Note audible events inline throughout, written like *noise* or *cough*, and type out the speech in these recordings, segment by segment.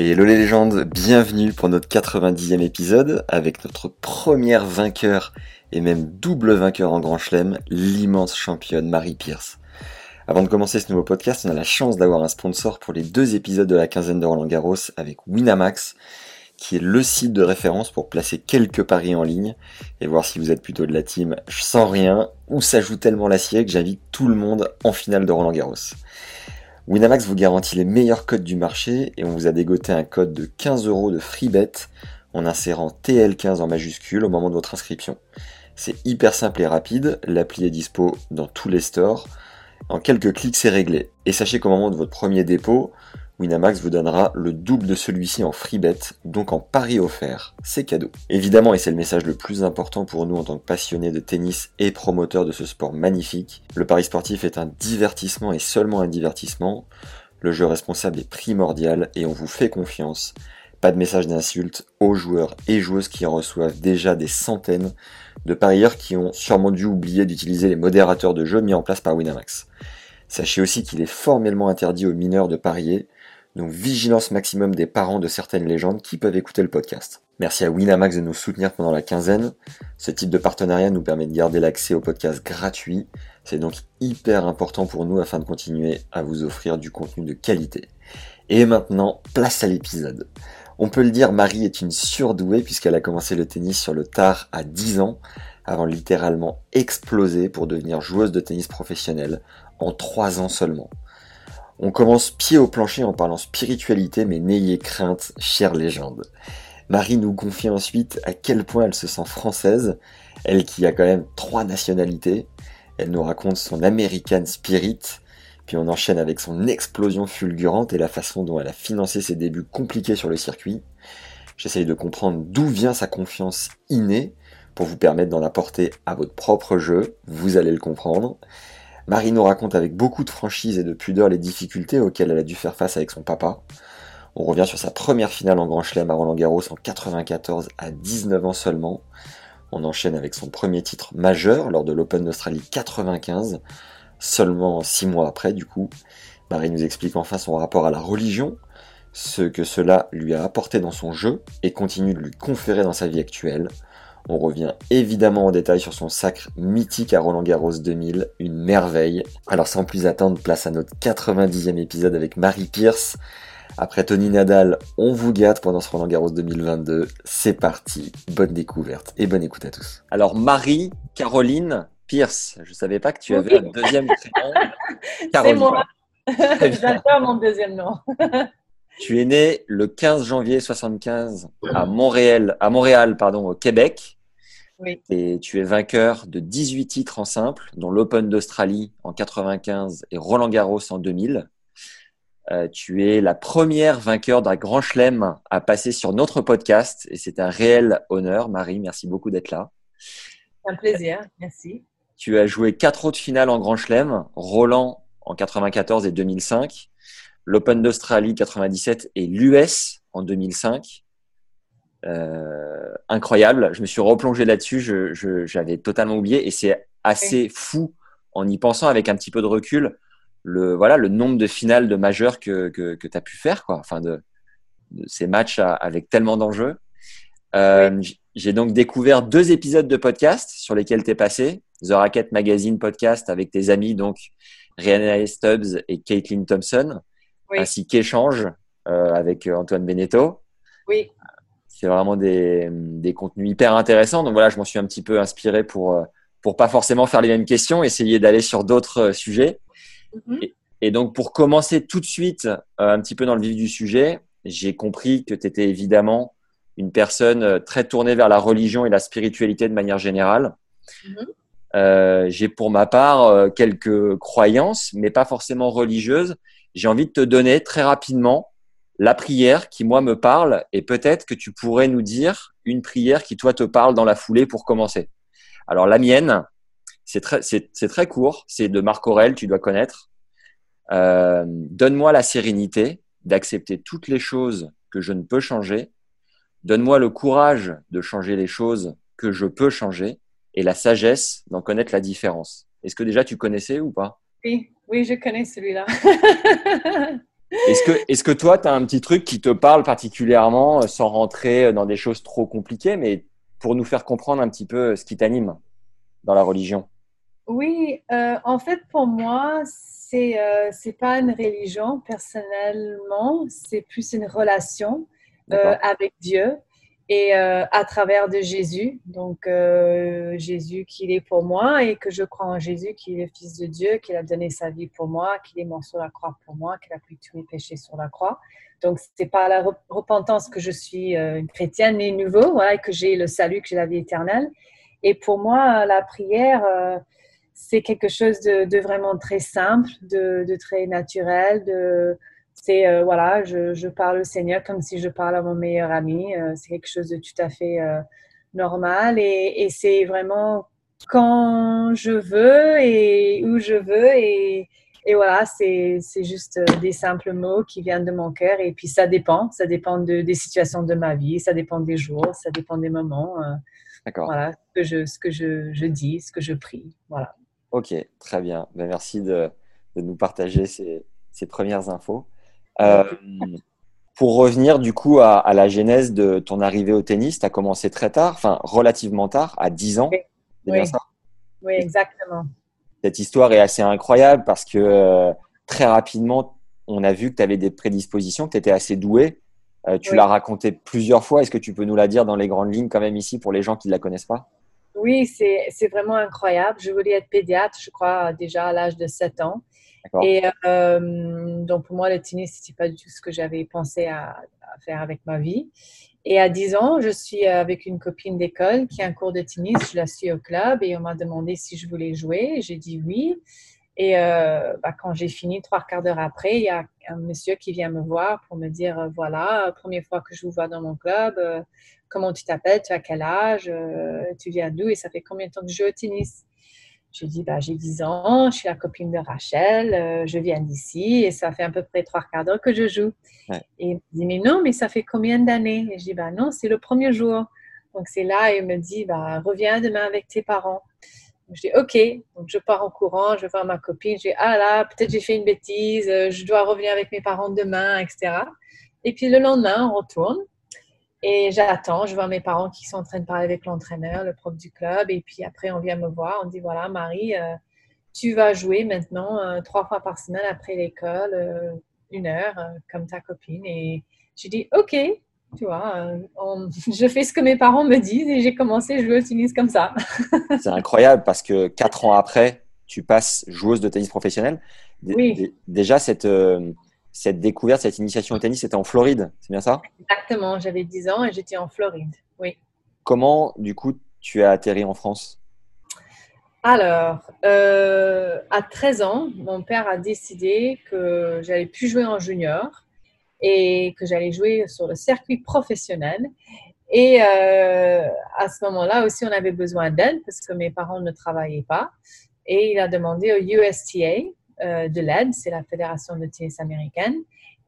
Et hello les légendes, bienvenue pour notre 90e épisode avec notre première vainqueur et même double vainqueur en Grand Chelem, l'immense championne Marie Pierce. Avant de commencer ce nouveau podcast, on a la chance d'avoir un sponsor pour les deux épisodes de la quinzaine de Roland Garros avec Winamax, qui est le site de référence pour placer quelques paris en ligne et voir si vous êtes plutôt de la team sans rien ou ça joue tellement l'acier que j'invite tout le monde en finale de Roland Garros. Winamax vous garantit les meilleurs codes du marché et on vous a dégoté un code de 15 euros de free bet en insérant TL15 en majuscule au moment de votre inscription. C'est hyper simple et rapide, l'appli est dispo dans tous les stores. En quelques clics, c'est réglé. Et sachez qu'au moment de votre premier dépôt, Winamax vous donnera le double de celui-ci en free bet, donc en pari offert. C'est cadeau. Évidemment, et c'est le message le plus important pour nous en tant que passionnés de tennis et promoteurs de ce sport magnifique, le pari sportif est un divertissement et seulement un divertissement. Le jeu responsable est primordial et on vous fait confiance. Pas de message d'insulte aux joueurs et joueuses qui en reçoivent déjà des centaines de parieurs qui ont sûrement dû oublier d'utiliser les modérateurs de jeu mis en place par Winamax. Sachez aussi qu'il est formellement interdit aux mineurs de parier, donc vigilance maximum des parents de certaines légendes qui peuvent écouter le podcast. Merci à Winamax de nous soutenir pendant la quinzaine. Ce type de partenariat nous permet de garder l'accès au podcast gratuit. C'est donc hyper important pour nous afin de continuer à vous offrir du contenu de qualité. Et maintenant, place à l'épisode. On peut le dire, Marie est une surdouée puisqu'elle a commencé le tennis sur le tard à 10 ans, avant littéralement exploser pour devenir joueuse de tennis professionnelle en 3 ans seulement. On commence pied au plancher en parlant spiritualité, mais n'ayez crainte, chère légende. Marie nous confie ensuite à quel point elle se sent française, elle qui a quand même trois nationalités. Elle nous raconte son American Spirit, puis on enchaîne avec son explosion fulgurante et la façon dont elle a financé ses débuts compliqués sur le circuit. J'essaye de comprendre d'où vient sa confiance innée pour vous permettre d'en apporter à votre propre jeu. Vous allez le comprendre. Marie nous raconte avec beaucoup de franchise et de pudeur les difficultés auxquelles elle a dû faire face avec son papa. On revient sur sa première finale en Grand Chelem à Roland Garros en 94 à 19 ans seulement. On enchaîne avec son premier titre majeur lors de l'Open d'Australie 95 Seulement six mois après, du coup, Marie nous explique enfin son rapport à la religion, ce que cela lui a apporté dans son jeu et continue de lui conférer dans sa vie actuelle. On revient évidemment en détail sur son sacre mythique à Roland Garros 2000, une merveille. Alors sans plus attendre, place à notre 90e épisode avec Marie Pierce. Après Tony Nadal, on vous gâte pendant ce Roland Garros 2022. C'est parti, bonne découverte et bonne écoute à tous. Alors Marie, Caroline, Pierce, je ne savais pas que tu avais un deuxième prénom. *laughs* C'est moi. *laughs* J'adore mon deuxième nom. *laughs* tu es né le 15 janvier 75 à Montréal, à Montréal pardon, au Québec. Oui. Et tu es vainqueur de 18 titres en simple, dont l'Open d'Australie en 95 et Roland Garros en 2000. Euh, tu es la première vainqueur d'un grand chelem à passer sur notre podcast et c'est un réel honneur. Marie, merci beaucoup d'être là. Un plaisir, merci. Tu as joué quatre autres finales en Grand Chelem, Roland en 94 et 2005, l'Open d'Australie 97 et l'US en 2005. Euh, incroyable. Je me suis replongé là-dessus. J'avais totalement oublié et c'est assez fou en y pensant avec un petit peu de recul. Le voilà le nombre de finales de majeurs que, que, tu as pu faire quoi. Enfin de, ces matchs avec tellement d'enjeux. Euh, j'ai donc découvert deux épisodes de podcast sur lesquels tu es passé. The Racket Magazine podcast avec tes amis, donc Rihanna Stubbs et Caitlin Thompson, ainsi qu'Échange euh, avec euh, Antoine Beneteau. Oui. c'est vraiment des, des, contenus hyper intéressants. Donc voilà, je m'en suis un petit peu inspiré pour pour pas forcément faire les mêmes questions, essayer d'aller sur d'autres sujets. Mm-hmm. et, donc pour commencer tout de suite un petit peu dans le vif du sujet, j'ai compris que tu étais évidemment une personne euh, très tournée vers la religion et la spiritualité de manière générale. Mhm. Euh, j'ai pour ma part euh, quelques croyances, mais pas forcément religieuses. J'ai envie de te donner très rapidement la prière qui, moi, me parle et peut-être que tu pourrais nous dire une prière qui, toi, te parle dans la foulée pour commencer. Alors, la mienne, c'est très, très court, c'est de Marc Aurel, tu dois connaître. Donne-moi la sérénité d'accepter toutes les choses que je ne peux changer Donne-moi le courage de changer les choses que je peux changer et la sagesse d'en connaître la différence. Est-ce que déjà tu connaissais ou pas? Oui, oui, je connais celui-là. *laughs* est-ce que, est que toi, tu as un petit truc qui te parle particulièrement euh, sans rentrer dans des choses trop compliquées, mais pour nous faire comprendre un petit peu ce qui t'anime dans la religion? Oui, euh, en fait, pour moi, c'est euh, c'est pas une religion personnellement, c'est plus une relation. Euh, avec Dieu et euh, à travers de Jésus. Donc, euh, Jésus qu'il est pour moi et que je crois en Jésus, qu'il est le Fils de Dieu, qu'il a donné sa vie pour moi, qu'il est mort sur la croix pour moi, qu'il a pris tous mes péchés sur la croix. Donc, c'est pas la repentance que je suis une chrétienne né nouveau, et que j'ai le salut, que j'ai la vie éternelle. Et pour moi, la prière, c'est quelque chose de, vraiment très simple, de, de très naturel, de, c'est euh, voilà, je, parle au Seigneur comme si je parle à mon meilleur ami. Euh, c'est quelque chose de tout à fait euh, normal et, c'est vraiment quand je veux et où je veux et, et voilà, c'est juste des simples mots qui viennent de mon cœur et puis ça dépend, ça dépend de, des situations de ma vie, ça dépend des jours, ça dépend des moments. D'accord. Voilà, ce que, je, ce que je, je, dis, ce que je prie. Voilà. Ok, très bien. Ben, merci de, de, nous partager ces, ces premières infos. Euh, pour revenir du coup à, la genèse de ton arrivée au tennis, tu as commencé très tard, enfin relativement tard, à 10 ans. Oui, oui. exactement. Cette histoire est assez incroyable parce que euh, très rapidement, on a vu que tu avais des prédispositions, que tu étais assez doué. Euh, tu l'as raconté plusieurs fois. Est-ce que tu peux nous la dire dans les grandes lignes quand même ici pour les gens qui ne la connaissent pas? Oui, c'est vraiment incroyable. Je voulais être pédiatre, je crois, déjà à l'âge de 7 ans. Et euh, donc, pour moi, le tennis, ce n'était pas du tout ce que j'avais pensé à, faire avec ma vie. Et à 10 ans, je suis avec une copine d'école qui a un cours de tennis. Je la suis au club et on m'a demandé si je voulais jouer. J'ai dit oui. Et euh, bah, quand j'ai fini, trois quarts d'heure après, il y a un monsieur qui vient me voir pour me dire euh, voilà, première fois que je vous vois dans mon club, comment tu t'appelles, tu as quel âge, tu viens d'où? Et ça fait combien de temps que je joue au tennis? J'ai dit, bah, j'ai 10 ans, je suis la copine de Rachel, euh, je viens d'ici et ça fait à peu près trois quarts d'heure que je joue. Et il me dit, mais non, mais ça fait combien d'années? Et je dis, bah non, c'est le premier jour. Donc c'est là, il me dit, bah, reviens demain avec tes parents. je dis, OK. Donc je pars en courant, je vois ma copine, je dis, ah là, peut-être j'ai fait une bêtise, euh, je dois revenir avec mes parents demain, etc. Et puis le lendemain, on retourne. Et j'attends, je vois mes parents qui sont en train de parler avec l'entraîneur, le prof du club. Et puis après, on vient me voir, on dit voilà, Marie, euh, tu vas jouer maintenant euh, trois fois par semaine après l'école, euh, une heure, comme ta copine. Et je dis ok, tu vois, *laughs* je fais ce que mes parents me disent et j'ai commencé à jouer au tennis comme ça. *laughs* C'est incroyable parce que quatre ans après, tu passes joueuse de tennis professionnelle. Oui. Déjà, cette cette découverte, cette initiation au tennis, c'était en Floride, c'est bien ça? Exactement, j'avais 10 ans et j'étais en Floride, oui. Comment, du coup, tu as atterri en France? Alors, euh, à 13 ans, mon père a décidé que j'allais plus jouer en junior et que j'allais jouer sur le circuit professionnel. Et euh, à ce moment-là aussi, on avait besoin d'aide parce que mes parents ne travaillaient pas. Et il a demandé au USTA, de l'aide, c'est la Fédération de tennis américaine.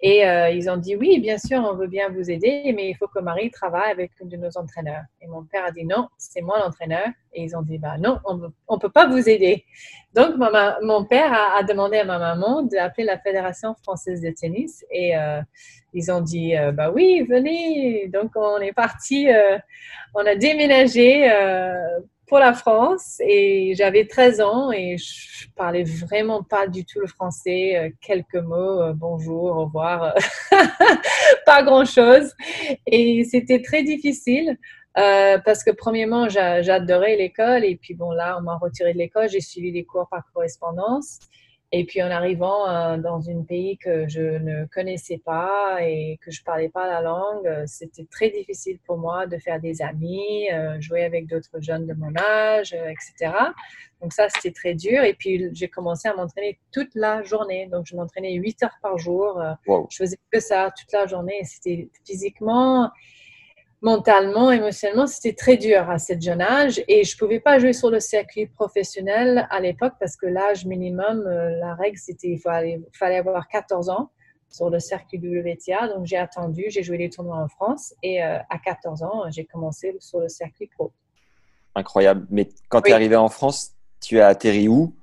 Et euh, ils ont dit oui, bien sûr, on veut bien vous aider, mais il faut que Marie travaille avec une de nos entraîneurs. Et mon père a dit non, c'est moi l'entraîneur. Et ils ont dit bah non, on ne peut pas vous aider. Donc mon père a, demandé à ma maman d'appeler la Fédération française de tennis et euh, ils ont dit bah oui, venez. Donc on est parti, on a déménagé pour la France et j'avais 13 ans et je parlais vraiment pas du tout le français, euh, quelques mots, euh, bonjour, au revoir, *laughs* pas grand-chose. Et c'était très difficile euh, parce que premièrement, j'adorais l'école et puis bon là, on m'a retiré de l'école, j'ai suivi des cours par correspondance. Et puis en arrivant euh, dans un pays que je ne connaissais pas et que je parlais pas la langue, euh, c'était très difficile pour moi de faire des amis, euh, jouer avec d'autres jeunes de mon âge, etc. Donc ça, c'était très dur. Et puis j'ai commencé à m'entraîner toute la journée. Donc je m'entraînais 8 heures par jour. Je faisais que ça toute la journée. C'était physiquement mentalement, émotionnellement, c'était très dur à ce jeune âge et je pouvais pas jouer sur le circuit professionnel à l'époque parce que l'âge minimum, euh, la règle, c'était il fallait, fallait avoir 14 ans sur le circuit WTA. Donc j'ai attendu, j'ai joué les tournois en France et euh, à 14 ans, j'ai commencé sur le circuit pro. Incroyable. Mais quand tu es arrivé en France, tu as atterri où?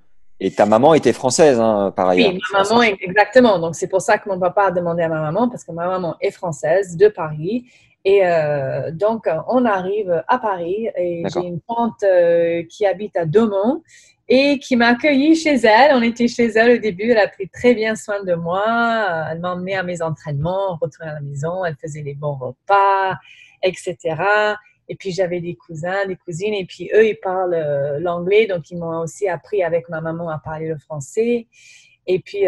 Et ta maman était française, hein, par ailleurs. Oui, ma maman, exactement. Donc, c'est pour ça que mon papa a demandé à ma maman, parce que ma maman est française, de Paris. Et euh, donc, on arrive à Paris et j'ai une tante euh, qui habite à Daumont et qui m'a accueilli chez elle. On était chez elle au début. Elle a pris très bien soin de moi. Elle m'a emmené à mes entraînements, retourné à la maison. Elle faisait les bons repas, etc. Et puis, j'avais des cousins, des cousines. Et puis, eux, ils parlent euh, l'anglais. Donc, ils m'ont aussi appris avec ma maman à parler le français. Et puis,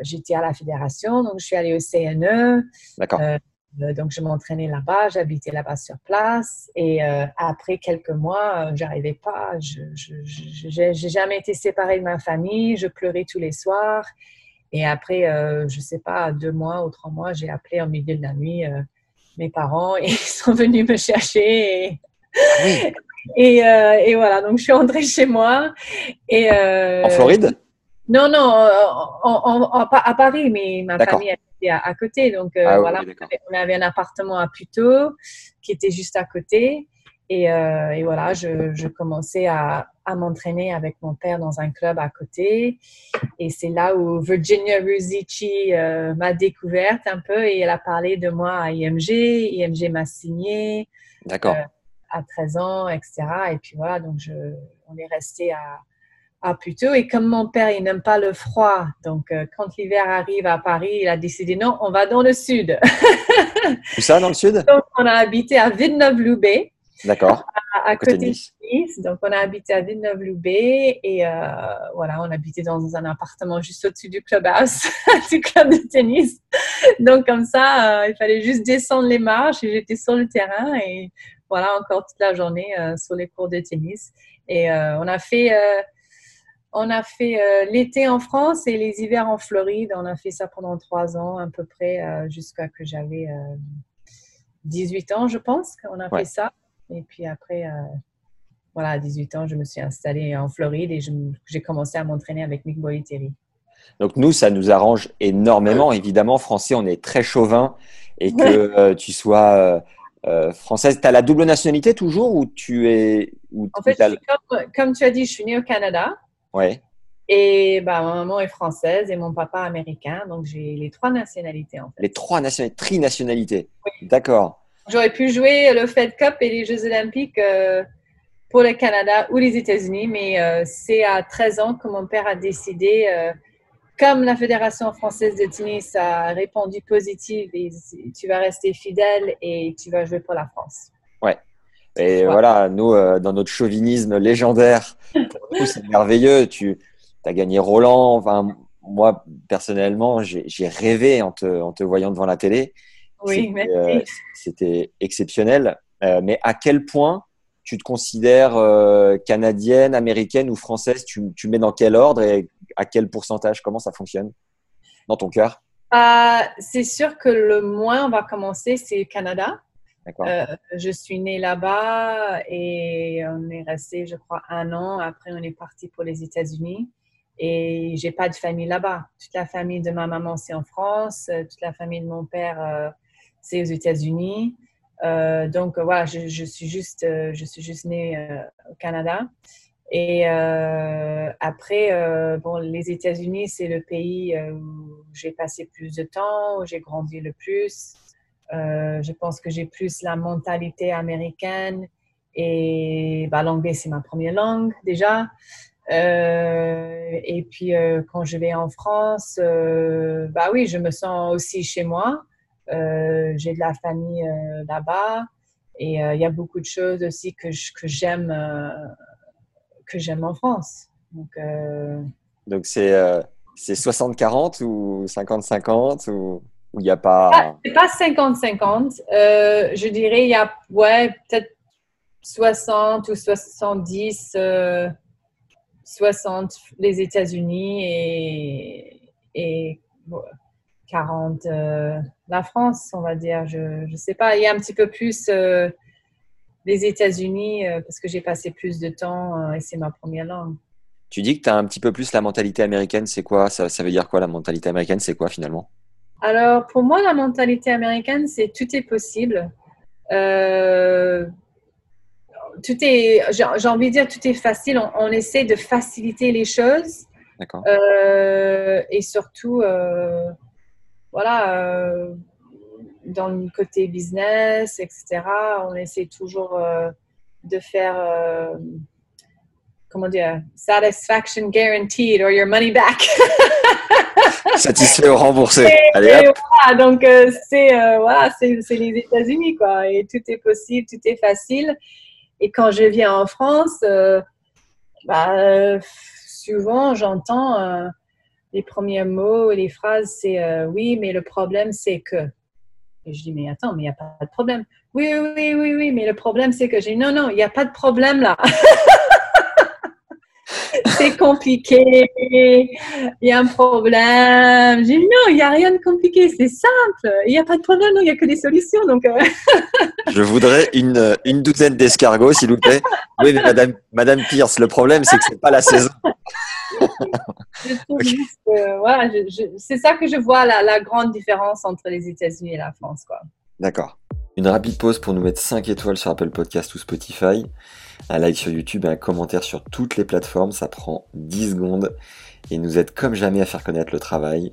j'étais à la fédération. Donc, je suis allée au CNE. D'accord. Euh, donc, je m'entraînais là-bas, j'habitais là-bas sur place. Et euh, après quelques mois, euh, j'arrivais pas. Je n'ai jamais été séparée de ma famille. Je pleurais tous les soirs. Et après, je sais pas, deux mois ou trois mois, j'ai appelé en milieu de la nuit mes parents et *laughs* ils sont venus me chercher. Et, *laughs* et, et, voilà, donc je suis rentrée chez moi. Et, en Floride? Non, non, à Paris, mais ma famille à, côté. Donc euh, ah voilà, on avait, un appartement à Puteaux qui était juste à côté. Et, euh, et voilà, je, je, commençais à, à m'entraîner avec mon père dans un club à côté. Et c'est là où Virginia Ruzici euh, m'a découverte un peu et elle a parlé de moi à IMG. IMG m'a signé. D'accord. à 13 ans, etc. Et puis voilà, donc je, on est resté à, ah, plutôt. Et comme mon père, il n'aime pas le froid, donc euh, quand l'hiver arrive à Paris, il a décidé non, on va dans le sud. *laughs* Où ça, dans le sud? Donc, on a habité à Villeneuve-Loubet. D'accord. À, côté, de Nice. Donc, on a habité à Villeneuve-Loubet et euh, voilà, on habitait dans un appartement juste au-dessus du clubhouse, *laughs* du club de tennis. Donc, comme ça, euh, il fallait juste descendre les marches et j'étais sur le terrain et voilà, encore toute la journée sur les cours de tennis. Et on a fait on a fait euh, l'été en France et les hivers en Floride. On a fait ça pendant trois ans à peu près euh, jusqu'à que j'avais 18 euh, ans, je pense qu'on a fait ça. Et puis après, voilà, à 18 ans, je me suis installée en Floride et j'ai commencé à m'entraîner avec Mick Bollettieri. Donc nous, ça nous arrange énormément. Évidemment, français, on est très chauvin et que tu sois française. Tu as la double nationalité toujours ou tu es... en fait, comme, tu as dit, je suis née au Canada. Ouais. Et bah, ma maman est française et mon papa américain, donc j'ai les trois nationalités en fait. Les trois nationalités, trinationalités. Oui. D'accord. J'aurais pu jouer le Fed Cup et les Jeux Olympiques euh, pour le Canada ou les États-Unis, mais euh, c'est à 13 ans que mon père a décidé, euh, comme la Fédération française de tennis a répondu positive, et tu vas rester fidèle et tu vas jouer pour la France. Ouais. Et voilà, nous, euh, dans notre chauvinisme légendaire, c'est merveilleux. Tu as gagné Roland. Enfin, moi, personnellement, j'ai rêvé en te, en te, voyant devant la télé. Oui, C'était euh, exceptionnel. Euh, mais à quel point tu te considères canadienne, américaine ou française? Tu, tu, mets dans quel ordre et à quel pourcentage? Comment ça fonctionne? Dans ton cœur? C'est sûr que le moins, on va commencer, c'est Canada. Euh, je suis née là-bas et on est resté, je crois, un an. Après, on est parti pour les États-Unis. Et j'ai pas de famille là-bas. Toute la famille de ma maman, c'est en France. Toute la famille de mon père, euh, c'est aux États-Unis. Euh, donc voilà, je, suis juste, je suis juste née au Canada. Et après, bon, les États-Unis, c'est le pays où j'ai passé plus de temps, où j'ai grandi le plus. Euh, je pense que j'ai plus la mentalité américaine et bah, l'anglais, c'est ma première langue déjà. et puis, quand je vais en France, bah oui, je me sens aussi chez moi. J'ai de la famille là-bas. Et il y a beaucoup de choses aussi que, j'aime que j'aime en France. Donc, Donc c'est c'est 60-40 ou 50-50 ou il n'y a pas. Ah, c'est pas 50-50. Euh, je dirais il y a ouais, peut-être 60 ou 70, 60 euh, les États-Unis et, et 40 euh, la France, on va dire. Je ne sais pas. Il y a un petit peu plus les États-Unis parce que j'ai passé plus de temps et c'est ma première langue. Tu dis que tu as un petit peu plus la mentalité américaine. C'est quoi? Ça, ça veut dire quoi la mentalité américaine C'est quoi finalement? Alors pour moi, la mentalité américaine, c'est tout est possible. Euh, tout est, j'ai envie de dire, tout est facile. On, essaie de faciliter les choses. D'accord. Euh, et surtout, euh, voilà, dans le côté business, etc., on essaie toujours de faire comment dire, satisfaction guaranteed or your money back. *laughs* Satisfait ou remboursé. Allez, Voilà, donc euh, c'est euh, voilà, les États-Unis quoi, et tout est possible, tout est facile. Et quand je viens en France, euh, bah, souvent j'entends les premiers mots, les phrases, c'est oui, mais le problème c'est que. Et je dis mais attends, mais il n'y a pas de problème. Oui, oui, oui, oui, mais le problème c'est que j'ai non, non, il n'y a pas de problème là. *laughs* c'est compliqué, il y a un problème. J'ai dit non, il n'y a rien de compliqué, c'est simple, il n'y a pas de problème, il n'y a que des solutions. Donc, euh. *laughs* Je voudrais une, une douzaine d'escargots, s'il vous plaît. Oui, mais Madame, Madame Pierce, le problème, c'est que ce n'est pas la saison. *laughs* c'est ça que je vois la, la grande différence entre les États-Unis et la France. D'accord. Une rapide pause pour nous mettre 5 étoiles sur Apple Podcast ou Spotify un like sur YouTube et un commentaire sur toutes les plateformes, ça prend 10 secondes et nous aide comme jamais à faire connaître le travail.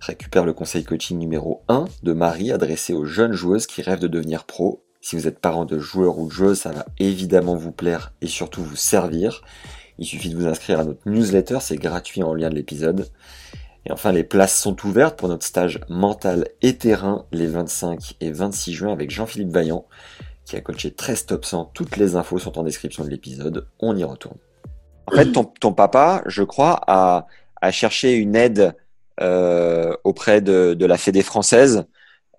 Récupère le conseil coaching numéro 1 de Marie adressé aux jeunes joueuses qui rêvent de devenir pro. Si vous êtes parent de joueurs ou de joueuses, ça va évidemment vous plaire et surtout vous servir. Il suffit de vous inscrire à notre newsletter, c'est gratuit en lien de l'épisode. Et enfin, les places sont ouvertes pour notre stage mental et terrain les 25 et 26 juin avec Jean-Philippe Vaillant qui a coaché 13 top 100. Toutes les infos sont en description de l'épisode. On y retourne. *clears throat* En fait, ton, papa, je crois, a, cherché une aide euh, auprès de, la Fédé française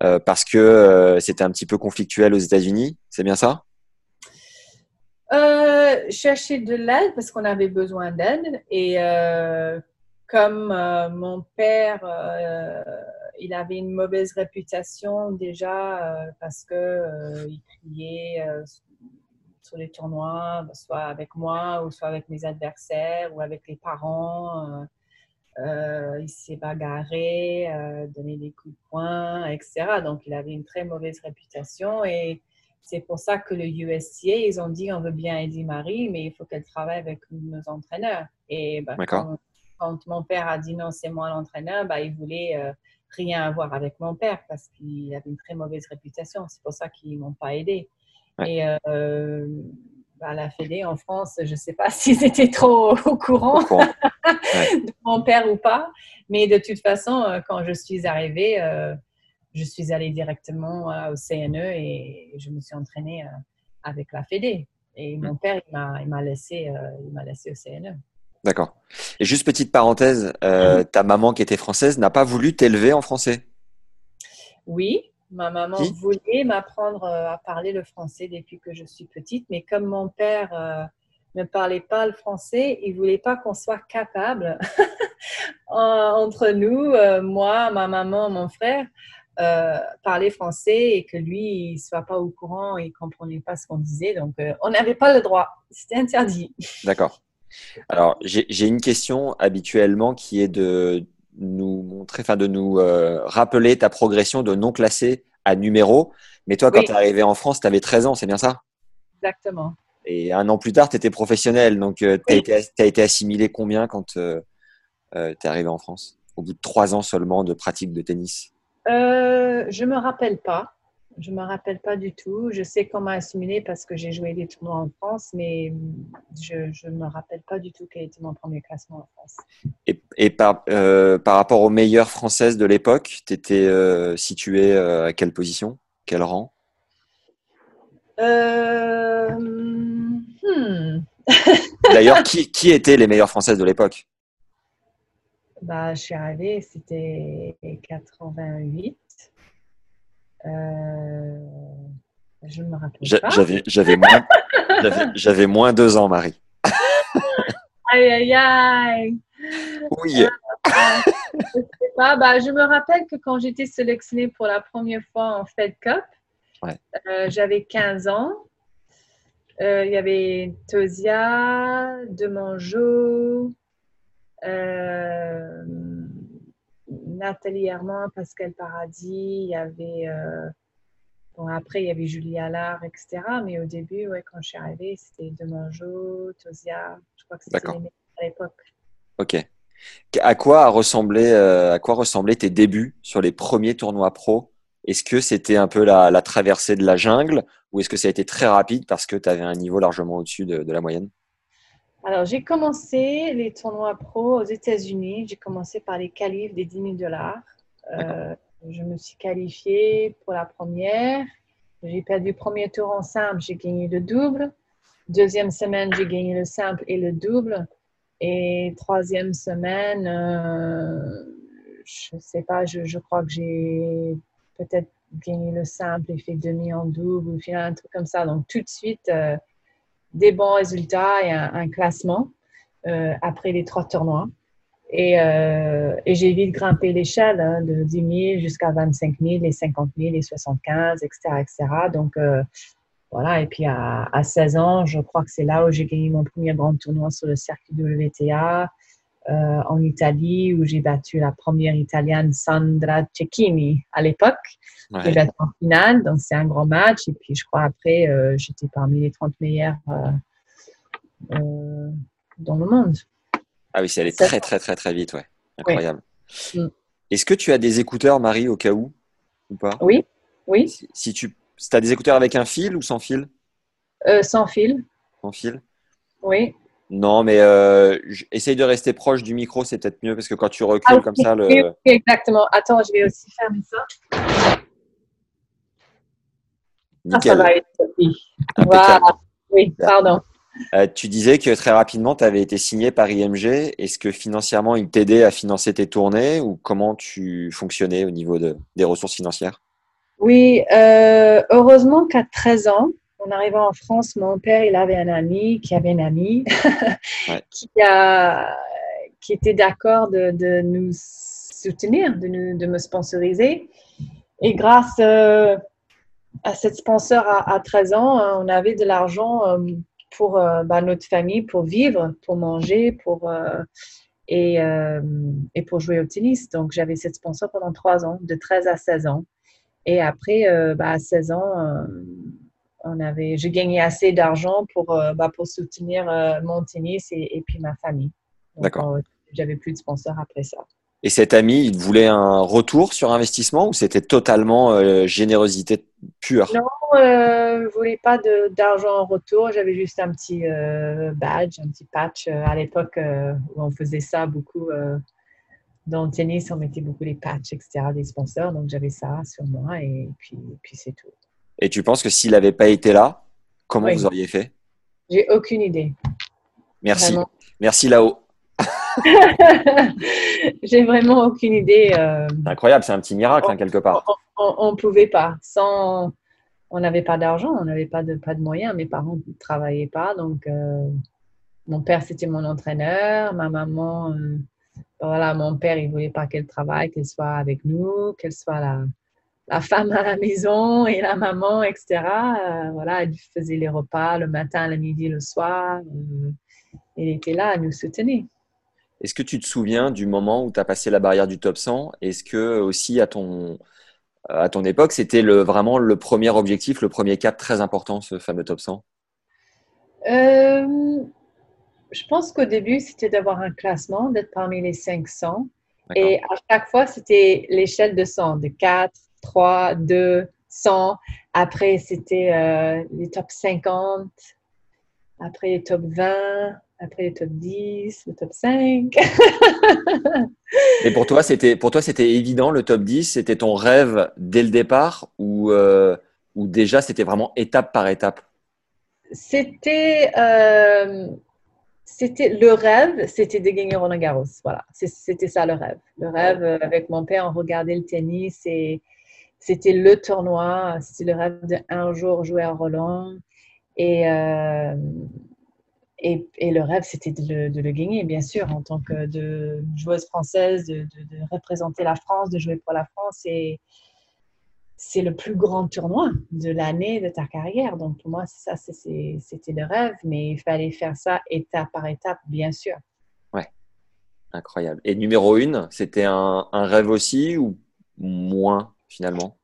euh, parce que euh, c'était un petit peu conflictuel aux États-Unis. C'est bien ça? Chercher de l'aide parce qu'on avait besoin d'aide et comme mon père il avait une mauvaise réputation déjà euh, parce que euh, il criait euh, sur les tournois, soit avec moi ou soit avec mes adversaires ou avec les parents. il s'est bagarré, donné des coups de poing, etc. Donc, il avait une très mauvaise réputation et c'est pour ça que le USTA, ils ont dit on veut bien aider Marie, mais il faut qu'elle travaille avec nos entraîneurs. Et bah, quand, quand, mon père a dit non, c'est moi l'entraîneur, bah, il voulait rien à voir avec mon père parce qu'il avait une très mauvaise réputation. C'est pour ça qu'ils m'ont pas aidé. Et euh, bah, la Fédé en France, je ne sais pas *laughs* s'ils étaient trop au courant, *laughs* de mon père ou pas. Mais de toute façon, euh, quand je suis arrivée, euh, je suis allée directement au CNE et je me suis entraînée avec la Fédé. Et mon père, il m'a laissé, il m'a laissé au CNE. D'accord. Et juste petite parenthèse, euh, ta maman qui était française n'a pas voulu t'élever en français? Oui, ma maman voulait m'apprendre euh, à parler le français depuis que je suis petite, mais comme mon père euh, ne parlait pas le français, il voulait pas qu'on soit capable *laughs* entre nous, moi, ma maman, mon frère, parler français et que lui il soit pas au courant, il comprenait pas ce qu'on disait, donc on n'avait pas le droit, c'était interdit. D'accord. Alors, j'ai une question habituellement qui est de nous montrer, enfin de nous euh, rappeler ta progression de non classé à numéro. Mais toi, quand tu es arrivé en France, tu avais 13 ans, c'est bien ça? Exactement. Et un an plus tard, tu étais professionnel. Donc, euh, tu as, été assimilé combien quand euh, tu es arrivé en France? Au bout de trois ans seulement de pratique de tennis? Je ne me rappelle pas. Je ne me rappelle pas du tout. Je sais qu'on m'a assimilé parce que j'ai joué des tournois en France, mais je ne me rappelle pas du tout quel était mon premier classement en France. Et, par, euh, par, rapport aux meilleures françaises de l'époque, tu étais euh, située euh, à quelle position? Quel rang? Hmm. *laughs* D'ailleurs, qui, qui étaient les meilleures françaises de l'époque? Bah, Je suis arrivée, c'était 88. Euh, je me rappelle pas. J'avais moins, *laughs* j'avais moins deux ans, Marie. *laughs* aïe, aïe, aïe. Oui. Euh, je, sais pas, bah, je me rappelle que quand j'étais sélectionnée pour la première fois en Fed Cup, euh, j'avais 15 ans. Il y avait Tosia, Demangeau, euh, Nathalie Herman, Pascal Paradis, il y avait. Euh, bon, après, il y avait Julie Allard, etc. Mais au début, ouais, quand je suis arrivée, c'était Demangeau, Tosia. Je crois que c'était les à l'époque. Ok. À quoi, a ressemblé, euh, à quoi ressemblaient tes débuts sur les premiers tournois pro? Est-ce que c'était un peu la, traversée de la jungle ou est-ce que ça a été très rapide parce que tu avais un niveau largement au-dessus de la moyenne? Alors, j'ai commencé les tournois pro aux États-Unis. J'ai commencé par les qualifs des 10 000 dollars. Euh, je me suis qualifiée pour la première. J'ai perdu le premier tour en simple, j'ai gagné le double. Deuxième semaine, j'ai gagné le simple et le double. Et troisième semaine, euh, je ne sais pas, je, crois que j'ai peut-être gagné le simple et fait demi en double ou final, un truc comme ça. Donc, tout de suite, euh, des bons résultats et un, classement euh, après les trois tournois. Et, euh, et j'ai vite grimpé l'échelle hein, de 10 000 jusqu'à 25 000, les 50 000, les 75, etc. etc. Donc, euh, voilà. Et puis, à, à, 16 ans, je crois que c'est là où j'ai gagné mon premier grand tournoi sur le circuit de WTA. Euh, en Italie où j'ai battu la première italienne Sandra Cecchini à l'époque. J'ai battu en finale, donc c'est un grand match. Et puis je crois après, euh, j'étais parmi les 30 meilleures euh, dans le monde. Ah oui, c'est allé très très très très vite, ouais. Incroyable. Mm. Est-ce que tu as des écouteurs, Marie, au cas où ou pas? Oui, oui. Si, tu as des écouteurs avec un fil ou sans fil? Sans fil. Sans fil Oui. Non, mais euh, essaye de rester proche du micro, c'est peut-être mieux parce que quand tu recules ah, comme ça, le. exactement. Attends, je vais aussi fermer ça. Ah, ça va être voilà. Oui, pardon. Euh, tu disais que très rapidement, tu avais été signé par IMG. Est-ce que financièrement, ils t'aidaient à financer tes tournées ou comment tu fonctionnais au niveau de, des ressources financières? Oui, euh, heureusement qu'à 13 ans, en arrivant en France, mon père, il avait un ami qui avait une amie *laughs* qui, a, qui était d'accord de, nous soutenir, de, nous, de me sponsoriser. Et grâce euh, à cette sponsor à, 13 ans, euh, on avait de l'argent euh, pour bah, notre famille, pour vivre, pour manger, pour, et, et, pour jouer au tennis. Donc, j'avais cette sponsor pendant 3 ans, de 13 à 16 ans. Et après, bah, à 16 ans, on avait, j'ai gagné assez d'argent pour, euh, bah, pour soutenir euh, mon tennis et, puis ma famille. D'accord. Euh, j'avais plus de sponsors après ça. Et cet ami, il voulait un retour sur investissement ou c'était totalement générosité pure? Non, il ne voulait pas d'argent en retour. J'avais juste un petit badge, un petit patch à l'époque où on faisait ça beaucoup. dans le tennis, on mettait beaucoup les patchs, etc., des sponsors. Donc j'avais ça sur moi et puis, puis c'est tout. Et tu penses que s'il n'avait pas été là, comment vous auriez fait? J'ai aucune idée. Merci. Merci là-haut. *laughs* J'ai vraiment aucune idée. Euh. incroyable, c'est un petit miracle hein, quelque part. On ne pouvait pas. Sans, on n'avait pas d'argent, on n'avait pas de, pas de moyens. Mes parents ne travaillaient pas. Donc, euh, mon père, c'était mon entraîneur. Ma maman, euh, voilà, mon père, il ne voulait pas qu'elle travaille, qu'elle soit avec nous, qu'elle soit là la femme à la maison et la maman, etc. Euh, voilà, elle faisait les repas le matin, le midi, le soir. Euh, elle était là à nous soutenir. Est-ce que tu te souviens du moment où tu as passé la barrière du top 100 Est-ce que aussi à ton, à ton époque, c'était le, vraiment le premier objectif, le premier cap très important, ce fameux top 100 euh, Je pense qu'au début, c'était d'avoir un classement, d'être parmi les 500. Et à chaque fois, c'était l'échelle de 100, de 4, 3, 2, 100. Après, c'était euh, les top 50. Après, les top 20. Après, les top 10, le top 5. *laughs* Et pour toi, c'était pour toi, c'était évident le top 10. C'était ton rêve dès le départ ou, euh, ou déjà c'était vraiment étape par étape? C'était euh, c'était le rêve, c'était de gagner Roland Garros. Voilà, c'était ça le rêve. Le rêve euh, avec mon père, on regardait le tennis et c'était le tournoi. C'était le rêve d'un jour jouer à Roland. Et, euh, et, le rêve, c'était de, le, gagner, bien sûr, en tant que joueuse française, de, de, représenter la France, de jouer pour la France. Et, c'est le plus grand tournoi de l'année de ta carrière. Donc, pour moi, ça, c'était le rêve, mais il fallait faire ça étape par étape, bien sûr. Ouais, incroyable. Et numéro une, c'était un, rêve aussi ou moins? Finalement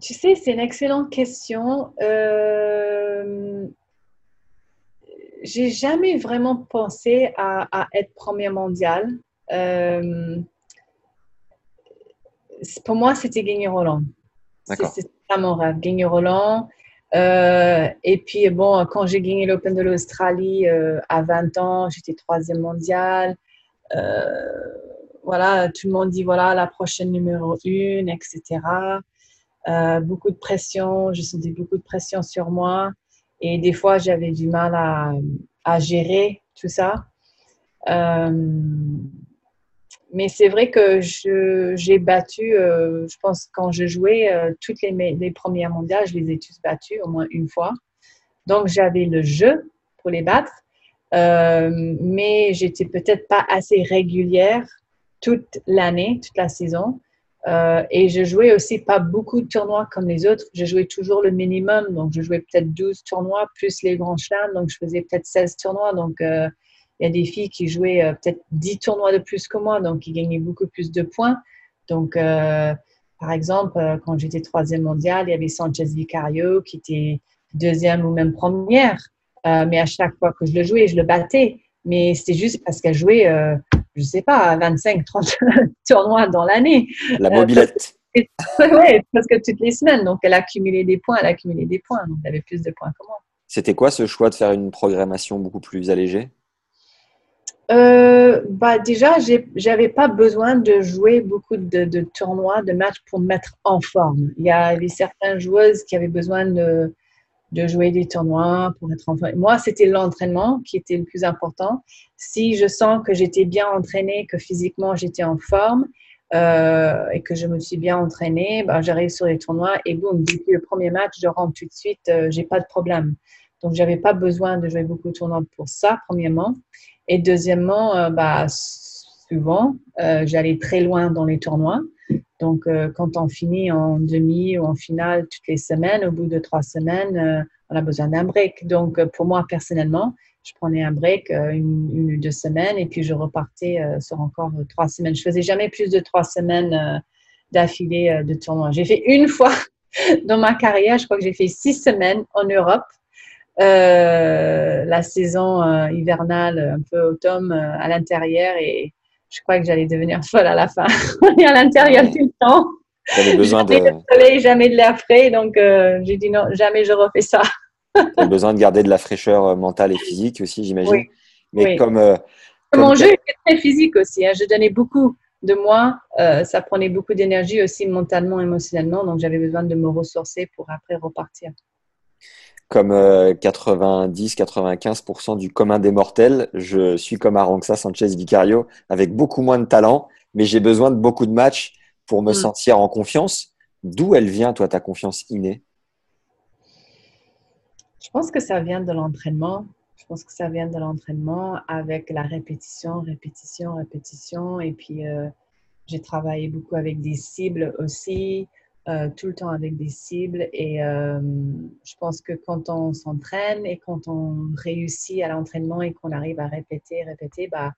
Tu sais, c'est une excellente question. Euh, J'ai jamais vraiment pensé à, être premier mondial. Euh, pour moi, c'était gagner Roland. C'est ça mon rêve, gagner Roland. Euh, et puis, bon, quand j'ai gagné l'Open de l'Australie euh, à 20 ans, j'étais troisième mondial. Euh, voilà, tout le monde dit, voilà, la prochaine numéro une, etc. beaucoup de pression, je sentais beaucoup de pression sur moi. Et des fois, j'avais du mal à, à, gérer tout ça mais c'est vrai que j'ai battu, euh, je pense, quand je jouais, euh, toutes les, premières mondiales, je les ai tous battues au moins une fois. Donc, j'avais le jeu pour les battre, euh, mais j'étais peut-être pas assez régulière toute l'année, toute la saison. et je jouais aussi pas beaucoup de tournois comme les autres. Je jouais toujours le minimum. Donc, je jouais peut-être 12 tournois plus les grands chelems. Donc, je faisais peut-être 16 tournois. Donc, il y a des filles qui jouaient euh, peut-être 10 tournois de plus que moi, donc qui gagnaient beaucoup plus de points. Donc, euh, par exemple, euh, quand j'étais troisième mondiale, il y avait Sanchez Vicario qui était deuxième ou même première. mais à chaque fois que je le jouais, je le battais. Mais c'était juste parce qu'elle jouait, je ne sais pas, 25, 30 *laughs* tournois dans l'année. La mobilette. oui, presque *laughs* toutes les semaines. Donc, elle a accumulé des points, elle a accumulé des points. Donc, elle avait plus de points que moi. C'était quoi ce choix de faire une programmation beaucoup plus allégée? Euh, bah déjà, j'avais pas besoin de jouer beaucoup de, tournois, de matchs pour me mettre en forme. Il y avait certaines joueuses qui avaient besoin de, de jouer des tournois pour être en forme. Moi, c'était l'entraînement qui était le plus important. Si je sens que j'étais bien entraînée, que physiquement j'étais en forme euh, et que je me suis bien entraînée, bah, j'arrive sur les tournois et boum, depuis le premier match, je rentre tout de suite, euh, j'ai pas de problème. Donc, j'avais pas besoin de jouer beaucoup de tournois pour ça, premièrement. Et deuxièmement, euh, bah, souvent, euh, j'allais très loin dans les tournois. Donc, euh, quand on finit en demi ou en finale toutes les semaines, au bout de trois semaines, on a besoin d'un break. Donc, pour moi, personnellement, je prenais un break une, ou deux semaines et puis je repartais sur encore trois semaines. Je faisais jamais plus de trois semaines d'affilée de tournoi. J'ai fait une fois *laughs* dans ma carrière, je crois que j'ai fait six semaines en Europe euh, la saison euh, hivernale, un peu automne euh, à l'intérieur et je crois que j'allais devenir folle à la fin. *laughs* On est à l'intérieur tout le temps. besoin jamais de... soleil, jamais de l'air frais, donc j'ai dit non, jamais je refais ça. *laughs* tu besoin de garder de la fraîcheur mentale et physique aussi, j'imagine. Mais comme, Mon jeu était très physique aussi. Hein. Je donnais beaucoup de moi. ça prenait beaucoup d'énergie aussi mentalement, émotionnellement. Donc, j'avais besoin de me ressourcer pour après repartir comme 90-95% euh, du commun des mortels. Je suis comme Aranxa Sanchez Vicario avec beaucoup moins de talent, mais j'ai besoin de beaucoup de matchs pour me mm. sentir en confiance. D'où elle vient, toi, ta confiance innée? Je pense que ça vient de l'entraînement. Je pense que ça vient de l'entraînement avec la répétition, répétition, répétition. Et puis, euh, j'ai travaillé beaucoup avec des cibles aussi. Euh, tout le temps avec des cibles. Et euh, je pense que quand on s'entraîne et quand on réussit à l'entraînement et qu'on arrive à répéter, répéter, bah,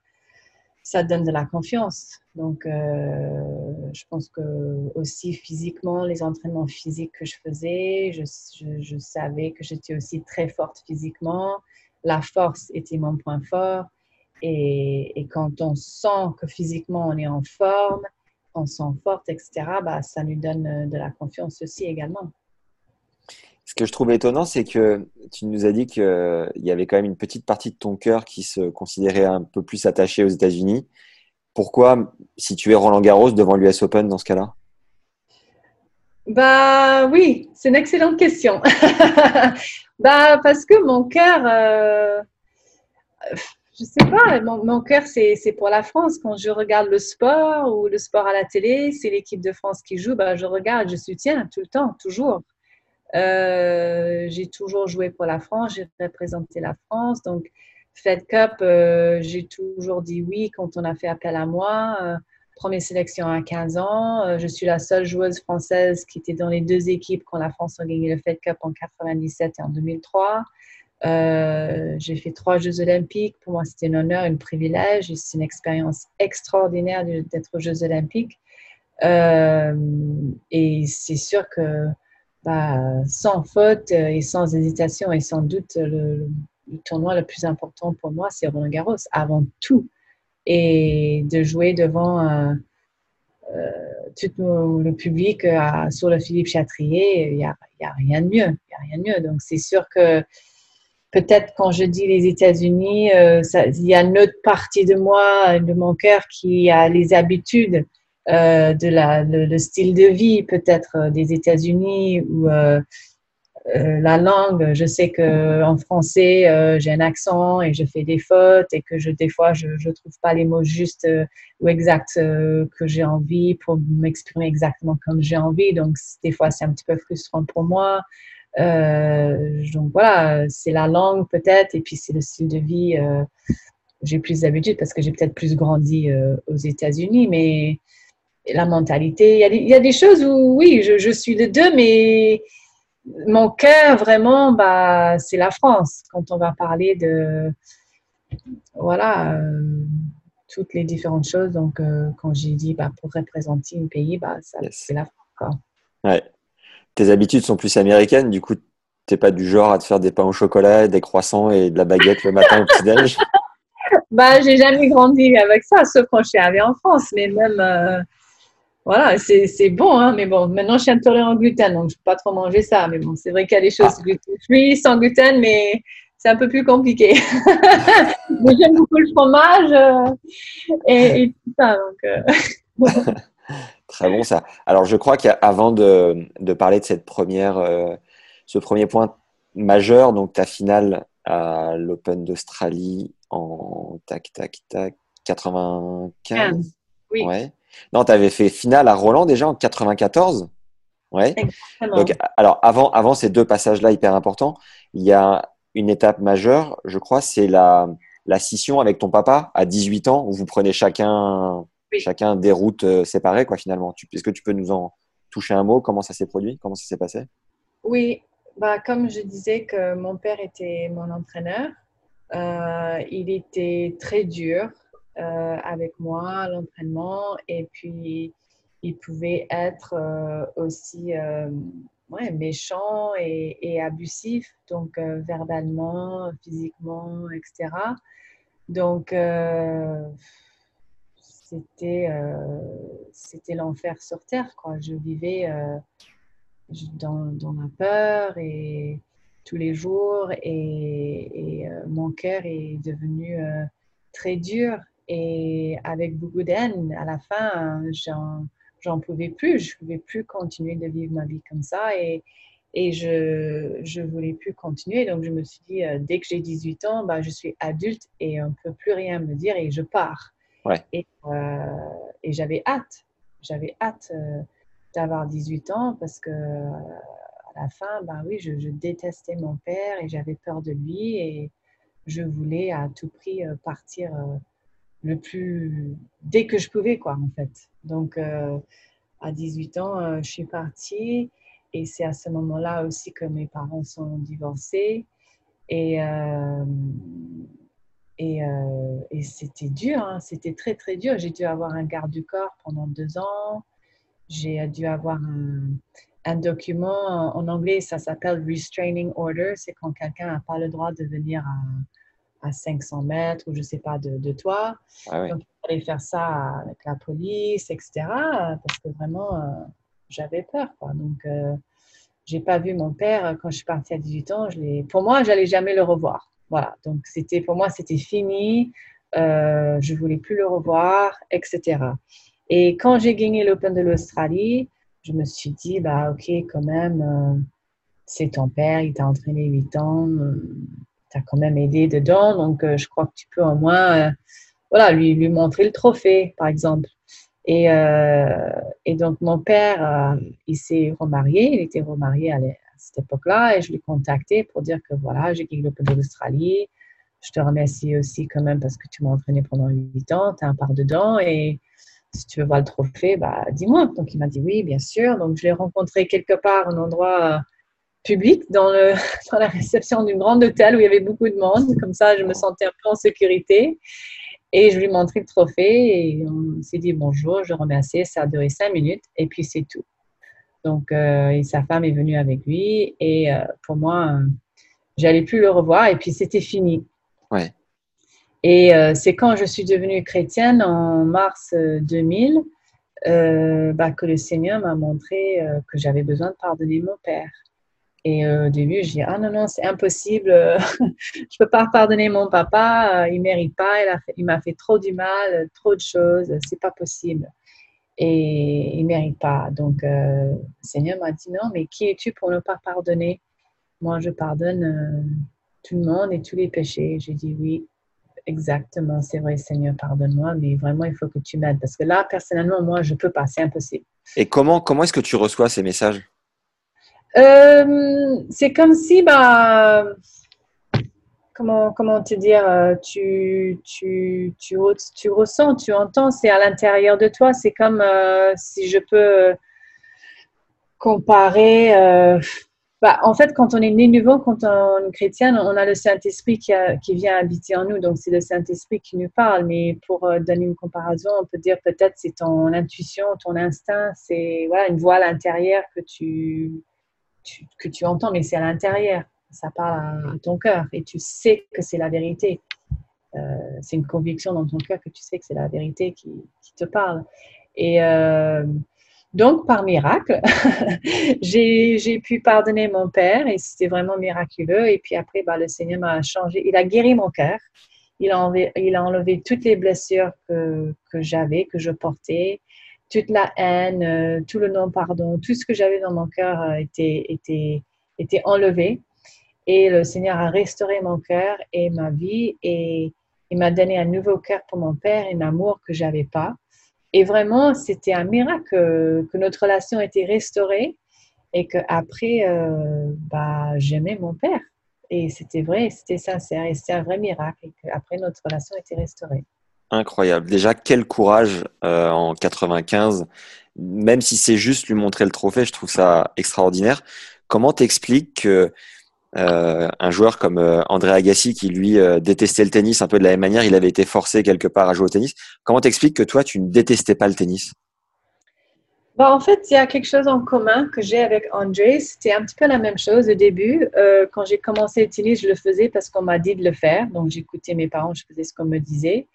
ça donne de la confiance. Donc, euh, je pense que aussi physiquement, les entraînements physiques que je faisais, je, je savais que j'étais aussi très forte physiquement. La force était mon point fort. Et, et, quand on sent que physiquement on est en forme, on sent forte, etc., bah, ça nous donne de la confiance aussi également. Ce que je trouve étonnant, c'est que tu nous as dit qu'il y avait quand même une petite partie de ton cœur qui se considérait un peu plus attachée aux États-Unis. Pourquoi, si tu es Roland Garros devant l'US Open dans ce cas-là? Bah oui, c'est une excellente question. *laughs* bah parce que mon cœur, euh, je sais pas, mon, cœur c'est pour la France. Quand je regarde le sport ou le sport à la télé, c'est l'équipe de France qui joue, bah je regarde, je soutiens tout le temps, toujours. Euh, j'ai toujours joué pour la France, j'ai représenté la France. Donc, Fed Cup, euh, j'ai toujours dit oui quand on a fait appel à moi. Euh, première sélection à 15 ans. je suis la seule joueuse française qui était dans les deux équipes quand la France a gagné le Fed Cup en 97 et en 2003. J'ai fait trois Jeux olympiques. Pour moi, c'était un honneur, un privilège. C'est une expérience extraordinaire d'être aux Jeux olympiques. et c'est sûr que bah, sans faute et sans hésitation et sans doute le, tournoi le plus important pour moi, c'est Roland Garros, avant tout. Et de jouer devant euh, euh, tout le public euh, sur le Philippe Chatrier, il n'y a, rien de mieux. Y a rien de mieux. Donc, c'est sûr que peut-être quand je dis les États-Unis, il y a une autre partie de moi, de mon cœur, qui a les habitudes euh, de la, le, style de vie peut-être euh, des États-Unis ou euh, la langue. Je sais que en français, j'ai un accent et je fais des fautes et que je, des fois, je ne trouve pas les mots justes ou exacts que j'ai envie pour m'exprimer exactement comme j'ai envie. Donc, des fois, c'est un petit peu frustrant pour moi. Donc, voilà, c'est la langue peut-être et puis c'est le style de vie. j'ai plus d'habitude parce que j'ai peut-être plus grandi aux États-Unis, mais la mentalité. Il y, a des, choses où, oui, je, suis les deux, mais mon cœur, vraiment, bah, c'est la France. Quand on va parler de, voilà, euh, toutes les différentes choses. Donc, euh, quand j'ai dit, bah, pour représenter un pays, bah, c'est la France. Ouais. Tes habitudes sont plus américaines, du coup, tu n'es pas du genre à te faire des pains au chocolat, des croissants et de la baguette le matin au petit-déj? *laughs* Bah, j'ai jamais grandi avec ça, sauf quand je suis arrivée en France. Mais même, euh, voilà, c'est bon, hein, mais bon, maintenant je suis intolérant au gluten, donc je ne peux pas trop manger ça. Mais bon, c'est vrai qu'il y a des choses gluten sans gluten, mais c'est un peu plus compliqué. *laughs* mais j'aime beaucoup le fromage euh, et, tout ça. Euh. *laughs* Très bon ça. Alors je crois qu'avant de, de, parler de cette première, euh, ce premier point majeur, donc ta finale à l'Open d'Australie en tac tac tac 95. Oui. Ouais. Non, tu avais fait finale à Roland déjà en 94. Ouais. Donc, alors, avant, avant ces deux passages-là hyper importants, il y a une étape majeure, je crois, c'est la, la scission avec ton papa à 18 ans, où vous prenez chacun, chacun des routes euh, séparées, quoi, finalement. Est-ce que tu peux nous en toucher un mot? Comment ça s'est produit? Comment ça s'est passé? Oui, bah, comme je disais que mon père était mon entraîneur, euh, il était très dur. Euh, avec moi à l'entraînement et puis il pouvait être euh, aussi ouais, méchant et, abusif, donc verbalement, physiquement, etc. Donc c'était c'était l'enfer sur terre quoi. Je vivais dans, dans, la peur et tous les jours et, et mon cœur est devenu très dur et avec beaucoup d'aide, à la fin, j'en pouvais plus. Je pouvais plus continuer de vivre ma vie comme ça. Et, et je ne voulais plus continuer. Donc, je me suis dit, euh, dès que j'ai 18 ans, bah, je suis adulte et on ne peut plus rien me dire et je pars. Et, euh, et j'avais hâte. J'avais hâte euh, d'avoir 18 ans parce que à la fin, bah oui, je, détestais mon père et j'avais peur de lui et je voulais à tout prix partir le plus dès que je pouvais quoi en fait. Donc euh, à 18 ans, euh, je suis partie et c'est à ce moment-là aussi que mes parents sont divorcés et euh, et, et c'était dur, hein. c'était très très dur. J'ai dû avoir un garde du corps pendant deux ans. J'ai dû avoir un, un document en anglais, ça s'appelle restraining order. C'est quand quelqu'un n'a pas le droit de venir à à 500 mètres ou je sais pas de, de toi. Ah Donc, aller faire ça avec la police, etc. Parce que vraiment, euh, j'avais peur. Quoi. Donc, euh, j'ai pas vu mon père quand je suis partie à 18 ans. Je pour moi, j'allais jamais le revoir. Voilà. Donc, c'était pour moi, c'était fini. Euh, je voulais plus le revoir, etc. Et quand j'ai gagné l'Open de l'Australie, je me suis dit, bah, ok, quand même, euh, c'est ton père, il t'a entraîné 8 ans, tu as quand même aidé dedans, donc je crois que tu peux au moins voilà, lui, lui montrer le trophée, par exemple. Et, euh, et donc, mon père, euh, il s'est remarié, il était remarié à, cette époque-là, et je l'ai contacté pour dire que voilà, j'ai gagné l'Open d'Australie. Je te remercie aussi quand même parce que tu m'as entraîné pendant 8 ans, tu as un part dedans, et si tu veux voir le trophée, bah, dis-moi. Donc, il m'a dit oui, bien sûr. Donc, je l'ai rencontré quelque part, un endroit euh, public, dans, le, *laughs* dans la réception d'une grande hôtel où il y avait beaucoup de monde. Comme ça, je me sentais un peu en sécurité. Et je lui ai montré le trophée et on s'est dit bonjour, je remercie. Ça a duré cinq minutes et puis c'est tout. Donc, euh, sa femme est venue avec lui et euh, pour moi, euh, j'allais plus le revoir et puis c'était fini. Ouais. Et c'est quand je suis devenue chrétienne en mars 2000 bah, que le Seigneur m'a montré que j'avais besoin de pardonner mon père. Et au début, je dis ah non non c'est impossible, *laughs* je peux pas pardonner mon papa, il mérite pas, il m'a fait, trop du mal, trop de choses, c'est pas possible. Et il mérite pas. Donc euh, le Seigneur m'a dit non mais qui es-tu pour ne pas pardonner? Moi je pardonne euh, tout le monde et tous les péchés. J'ai dit oui. Exactement, c'est vrai, Seigneur, pardonne-moi, mais vraiment, il faut que tu m'aides parce que là, personnellement, moi, je peux pas, c'est impossible. Et comment, comment est-ce que tu reçois ces messages? Euh, c'est comme si, bah, comment, te dire, euh, tu, ressens, tu entends, c'est à l'intérieur de toi. C'est comme euh, si je peux comparer. Bah, en fait, quand on est né nouveau, quand on est chrétienne, on a le Saint-Esprit qui, qui, vient habiter en nous. Donc, c'est le Saint-Esprit qui nous parle. Mais pour donner une comparaison, on peut dire peut-être c'est ton intuition, ton instinct, c'est une voix à l'intérieur que tu entends, mais c'est à l'intérieur. Ça parle à, ton cœur et tu sais que c'est la vérité. Euh, c'est une conviction dans ton cœur que tu sais que c'est la vérité qui, te parle. Et euh, donc, par miracle, *laughs* j'ai pu pardonner mon père et c'était vraiment miraculeux. Et puis après, bah, le Seigneur m'a changé. Il a guéri mon cœur. Il a, enlevé, toutes les blessures que, j'avais, que je portais toute la haine, euh, tout le non-pardon, tout ce que j'avais dans mon cœur était, était, était enlevé. Et le Seigneur a restauré mon cœur et ma vie et il m'a donné un nouveau cœur pour mon Père, un amour que j'avais pas. Et vraiment, c'était un miracle que, notre relation était restaurée et qu'après, euh, bah, j'aimais mon Père. Et c'était vrai, c'était sincère et c'était un vrai miracle. Et qu'après, notre relation était restaurée incroyable. Déjà, quel courage euh, en 95, même si c'est juste lui montrer le trophée, je trouve ça extraordinaire. Comment t'expliques que euh, un joueur comme euh, André Agassi, qui lui détestait le tennis un peu de la même manière, il avait été forcé quelque part à jouer au tennis. Comment t'expliques que toi, tu ne détestais pas le tennis? Bah, en fait, il y a quelque chose en commun que j'ai avec André. C'était un petit peu la même chose au début. quand j'ai commencé le tennis, je le faisais parce qu'on m'a dit de le faire. Donc, j'écoutais mes parents, je faisais ce qu'on me disait.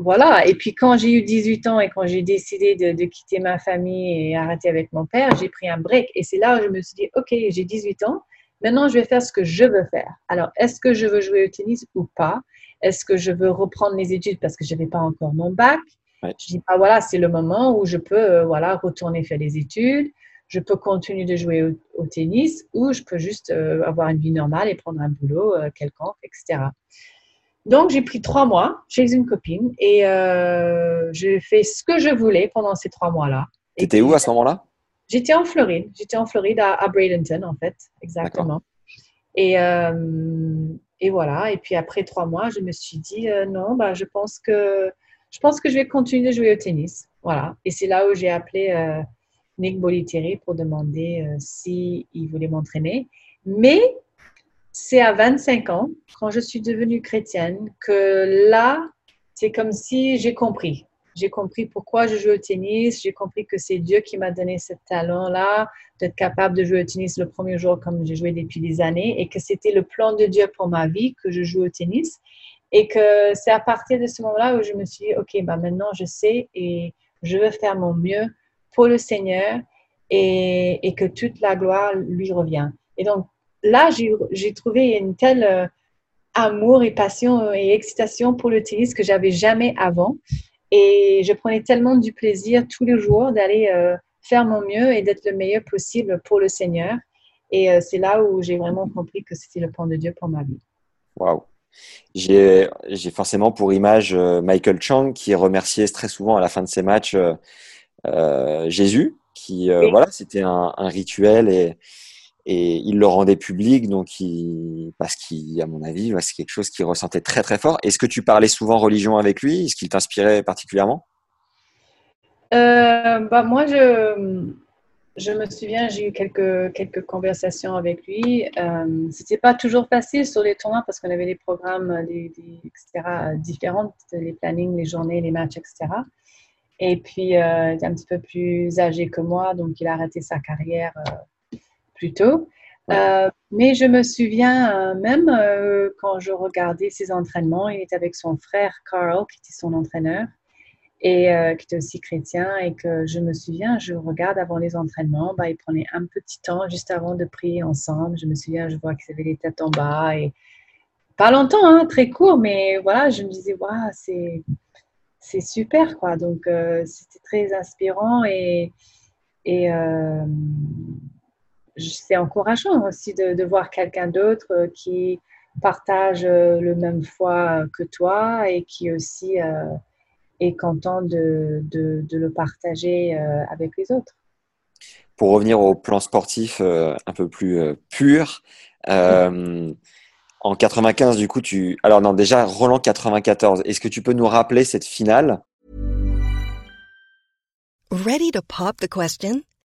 Euh, voilà. Et puis quand j'ai eu 18 ans et quand j'ai décidé de, quitter ma famille et arrêter avec mon père, j'ai pris un break. Et c'est là où je me suis dit, OK, j'ai 18 ans. Maintenant, je vais faire ce que je veux faire. Alors, est-ce que je veux jouer au tennis ou pas? Est-ce que je veux reprendre mes études parce que je n'avais pas encore mon bac? Je dis, ah, voilà, c'est le moment où je peux euh, voilà, retourner faire des études. Je peux continuer de jouer au, tennis ou je peux juste euh, avoir une vie normale et prendre un boulot quelconque, etc. Donc, j'ai pris trois mois chez une copine et euh, j'ai fait ce que je voulais pendant ces trois mois-là. Tu étais où à ce moment-là? J'étais en Floride. J'étais en Floride à, Bradenton, en fait, exactement. Et, euh, et, voilà. Et puis après trois mois, je me suis dit euh, non, bah, je pense que je pense que je vais continuer de jouer au tennis. Voilà. Et c'est là où j'ai appelé Nick Bolitieri pour demander s'il voulait m'entraîner. Mais c'est à 25 ans, quand je suis devenue chrétienne, que là, c'est comme si j'ai compris. J'ai compris pourquoi je joue au tennis. J'ai compris que c'est Dieu qui m'a donné ce talent-là, d'être capable de jouer au tennis le premier jour comme j'ai joué depuis des années, et que c'était le plan de Dieu pour ma vie que je joue au tennis. Et que c'est à partir de ce moment-là où je me suis dit, OK, bah maintenant je sais et je veux faire mon mieux pour le Seigneur et, et que toute la gloire lui revient. Et donc là, j'ai trouvé une telle euh, amour et passion et excitation pour le tennis que j'avais jamais avant. Et je prenais tellement du plaisir tous les jours d'aller euh, faire mon mieux et d'être le meilleur possible pour le Seigneur. Et euh, c'est là où j'ai vraiment compris que c'était le plan de Dieu pour ma vie. Waouh! J'ai forcément pour image euh, Michael Chang qui est remercié très souvent à la fin de ses matchs Jésus, qui voilà, c'était un, un, rituel et, et il le rendait public, donc parce qu'à mon avis, c'est quelque chose qu'il ressentait très très fort. Est-ce que tu parlais souvent religion avec lui? Est-ce qu'il t'inspirait particulièrement? Euh, bah, Moi, je, me souviens, j'ai eu quelques, quelques conversations avec lui. Euh, C'était pas toujours facile sur les tournois parce qu'on avait des programmes etc., différents, les plannings, les journées, les matchs, etc. Et puis, euh, il est un petit peu plus âgé que moi, donc il a arrêté sa carrière euh, plutôt. Euh, mais je me souviens euh, même euh, quand je regardais ses entraînements, il était avec son frère Carl, qui était son entraîneur, et qui était aussi chrétien, et que je me souviens, je regarde avant les entraînements, bah, il prenait un petit temps juste avant de prier ensemble. Je me souviens, je vois qu'ils avaient les têtes en bas, et pas longtemps, hein, très court, mais voilà, je me disais, waouh, c'est c'est super, quoi. Donc, c'était très inspirant et, et c'est encourageant aussi de, voir quelqu'un d'autre euh, qui partage euh, le même foi que toi et qui aussi euh, est content de, le partager avec les autres. Pour revenir au plan sportif un peu plus pur, en 95, du coup, tu. Alors, non, déjà, Roland 94, est-ce que tu peux nous rappeler cette finale? Ready to pop the question?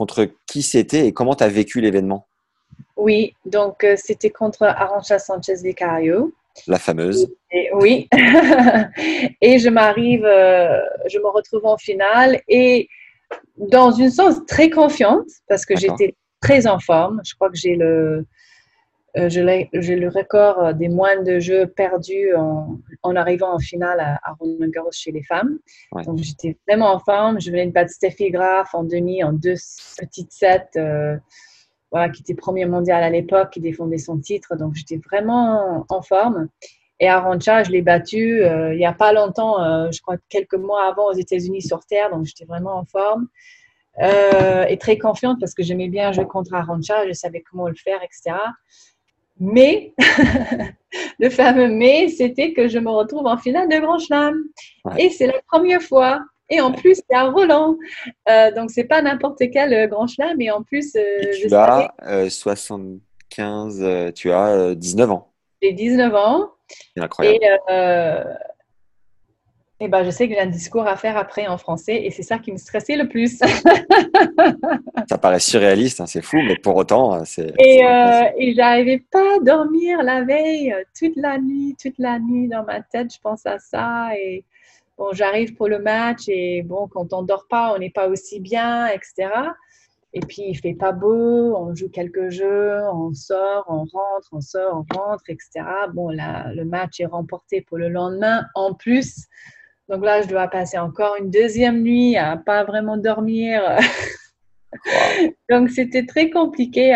Contre qui c'était et comment tu as vécu l'événement? Oui, donc euh, c'était contre Arancha Sanchez Vicario. La fameuse. oui. *laughs* et je m'arrive, euh, je me retrouve en finale et dans une sens très confiante parce que j'étais très en forme. Je crois que j'ai le, j'ai le record euh, des moins de jeux perdus en, en arrivant en finale à, Roland Garros chez les femmes. Donc j'étais vraiment en forme. Je venais de battre Steffi Graf en demi en deux petites sets, euh, voilà, qui était premier mondial à l'époque, qui défendait son titre. Donc j'étais vraiment en forme. Et à Rancha, je l'ai battu il n'y a pas longtemps, je crois quelques mois avant aux États-Unis sur terre. Donc j'étais vraiment en forme. et très confiante parce que j'aimais bien jouer contre Arancha, je savais comment le faire, etc. Mais, *laughs* le fameux mais, c'était que je me retrouve en finale de Grand Chelem. Et c'est la première fois. Et en plus, c'est à Roland. Euh, donc, c'est pas n'importe quel euh, Grand Chelem. Mais en plus, euh, tu as 75, tu as 19 ans. J'ai 19 ans. C'est incroyable. Et, eh ben, je sais que j'ai un discours à faire après en français et c'est ça qui me stressait le plus. *laughs* ça paraît surréaliste, hein, c'est fou, mais pour autant, euh, c'est. Et, euh, et j'arrivais pas à dormir la veille, euh, toute la nuit, toute la nuit dans ma tête, je pense à ça. Et bon, j'arrive pour le match et bon, quand on dort pas, on n'est pas aussi bien, etc. Et puis, il fait pas beau, on joue quelques jeux, on sort, on rentre, on sort, on rentre, etc. Bon, là, le match est remporté pour le lendemain. En plus, donc là, je dois passer encore une deuxième nuit à pas vraiment dormir. Donc c'était très compliqué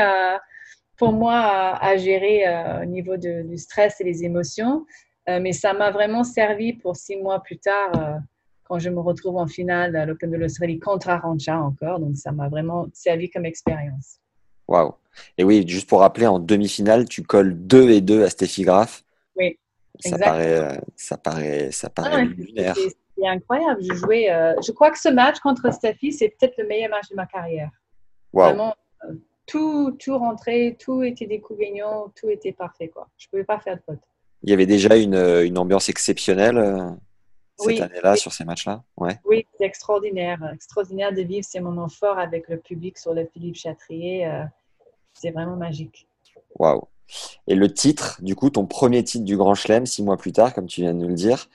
pour moi à, gérer euh, au niveau du stress et les émotions. Euh, mais ça m'a vraiment servi pour six mois plus tard, euh, quand je me retrouve en finale à l'Open de l'Australie contre Arancha encore. Donc ça m'a vraiment servi comme expérience. Waouh! Et oui, juste pour rappeler, en demi-finale, tu colles 2 et 2 à Steffi Graf. Oui. Ça paraît, ça paraît, ça paraît ah, C'est incroyable. Je jouais, euh, je crois que ce match contre Steffi, c'est peut-être le meilleur match de ma carrière. Vraiment, euh, tout, tout rentrait, tout était des coups gagnants, tout était parfait. Quoi. Je ne pouvais pas faire de faute. Il y avait déjà une, une ambiance exceptionnelle cette année-là sur ces matchs-là? Ouais. Oui, c'est extraordinaire. Extraordinaire de vivre ces moments forts avec le public sur le Philippe Chatrier. c'est vraiment magique. Waouh. Et le titre, du coup, ton premier titre du Grand Chelem, six mois plus tard, comme tu viens de nous le dire,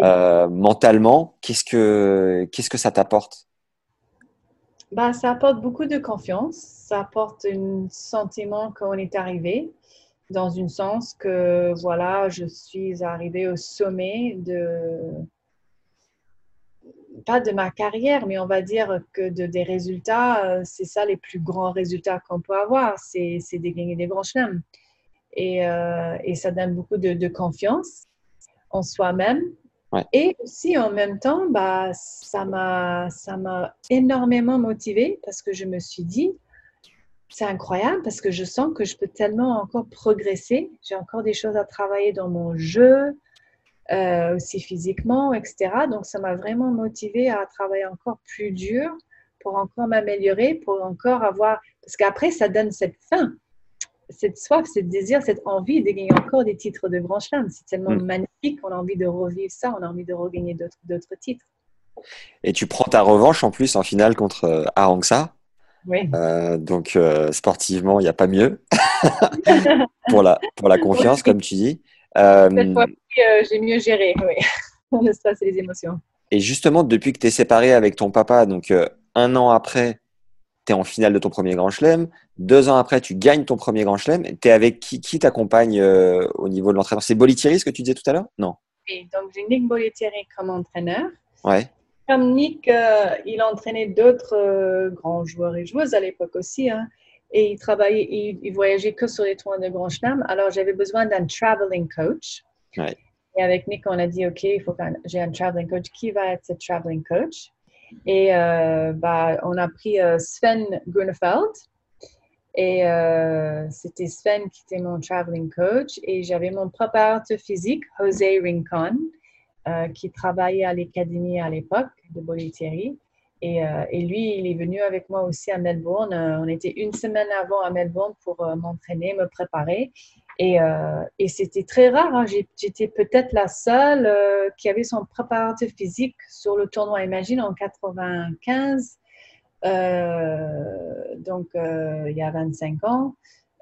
euh, mentalement, qu'est-ce que, qu'est-ce que ça t'apporte? Bah, Ça apporte beaucoup de confiance. Ça apporte un sentiment qu'on est arrivé, dans un sens que, voilà, je suis arrivée au sommet de, pas de ma carrière, mais on va dire que de, des résultats, euh, c'est ça les plus grands résultats qu'on peut avoir, c'est, c'est de gagner des grands chelems. Et, euh, et, ça donne beaucoup de, de confiance en soi-même. Et aussi, en même temps, bah, ça m'a énormément motivée parce que je me suis dit, c'est incroyable parce que je sens que je peux tellement encore progresser. J'ai encore des choses à travailler dans mon jeu, euh, aussi physiquement, etc. Donc, ça m'a vraiment motivée à travailler encore plus dur pour encore m'améliorer, pour encore avoir... Parce qu'après, ça donne cette faim cette soif, ce désir, cette envie de gagner encore des titres de Grand. C'est tellement mm. magnifique qu'on a envie de revivre ça, on a envie de regagner d'autres titres. Et tu prends ta revanche en plus en finale contre euh, Arangsa. Oui. Euh, donc euh, sportivement, il n'y a pas mieux *laughs* pour, la, pour la confiance, comme tu dis. Cette fois j'ai mieux géré, oui. *laughs* stress et les émotions. Et justement, depuis que tu es séparé avec ton papa, donc un an après, tu es en finale de ton premier Grand Chelem. Deux ans après, tu gagnes ton premier Grand Chelem. Tu es avec qui, qui t'accompagne euh, au niveau de l'entraînement C'est Bolitieri, ce que tu disais tout à l'heure? Non. Oui, donc j'ai Nick Bolitieri comme entraîneur. Ouais. Comme Nick, euh, il entraînait d'autres euh, grands joueurs et joueuses à l'époque aussi. Hein, et il travaillait, il, voyageait que sur les tournois de Grand Chelem. Alors j'avais besoin d'un traveling coach. Ouais. Et avec Nick, on a dit, OK, il faut j'ai un traveling coach. Qui va être ce traveling coach? Et euh, bah, on a pris euh, Sven Grunefeld. Et euh, c'était Sven qui était mon traveling coach. Et j'avais mon préparateur physique, José Rincon, qui travaillait à l'académie à l'époque de Bolitieri. Et, et, lui, il est venu avec moi aussi à Melbourne. on était une semaine avant à Melbourne pour m'entraîner, me préparer. Euh, et, c'était très rare. Hein. J'étais peut-être la seule euh, qui avait son préparateur physique sur le tournoi Imagine en 95. Euh, donc, il y a 25 ans.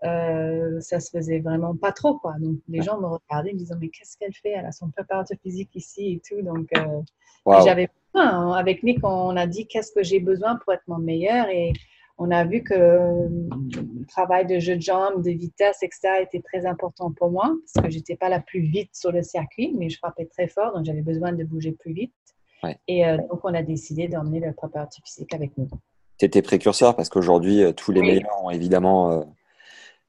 ça se faisait vraiment pas trop. Quoi. Donc, les gens me regardaient, me disaient Mais qu'est-ce qu'elle fait? Elle a son préparateur physique ici et tout. Donc, j'avais besoin. Hein. Avec Nick, on a dit Qu'est-ce que j'ai besoin pour être mon meilleur Et on a vu que le travail de jeu de jambes, de vitesse, etc., était très important pour moi parce que j'étais pas la plus vite sur le circuit, mais je frappais très fort, donc j'avais besoin de bouger plus vite. Et euh, donc, on a décidé d'emmener le préparateur physique avec nous. Tu étais précurseur parce qu'aujourd'hui, euh, tous les meilleurs ont évidemment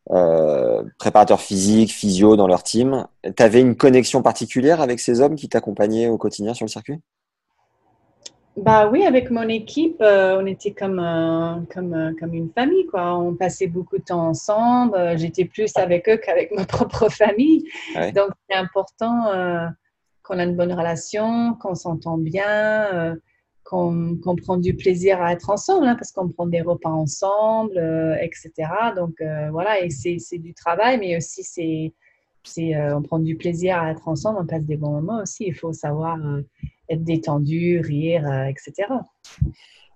euh, préparateur physique, physio dans leur team. Tu avais une connexion particulière avec ces hommes qui t'accompagnaient au quotidien sur le circuit? Bah oui, avec mon équipe, euh, on était comme, comme, comme une famille, quoi. On passait beaucoup de temps ensemble. Euh, j'étais plus avec eux qu'avec *laughs* ma propre famille. Donc, c'est important euh, qu'on a une bonne relation, qu'on s'entend bien, qu'on prend du plaisir à être ensemble, hein, parce qu'on prend des repas ensemble, etc. Donc, voilà, et c'est du travail, mais aussi c'est on prend du plaisir à être ensemble, on passe des bons moments aussi. Il faut savoir être détendu, rire, euh, etc.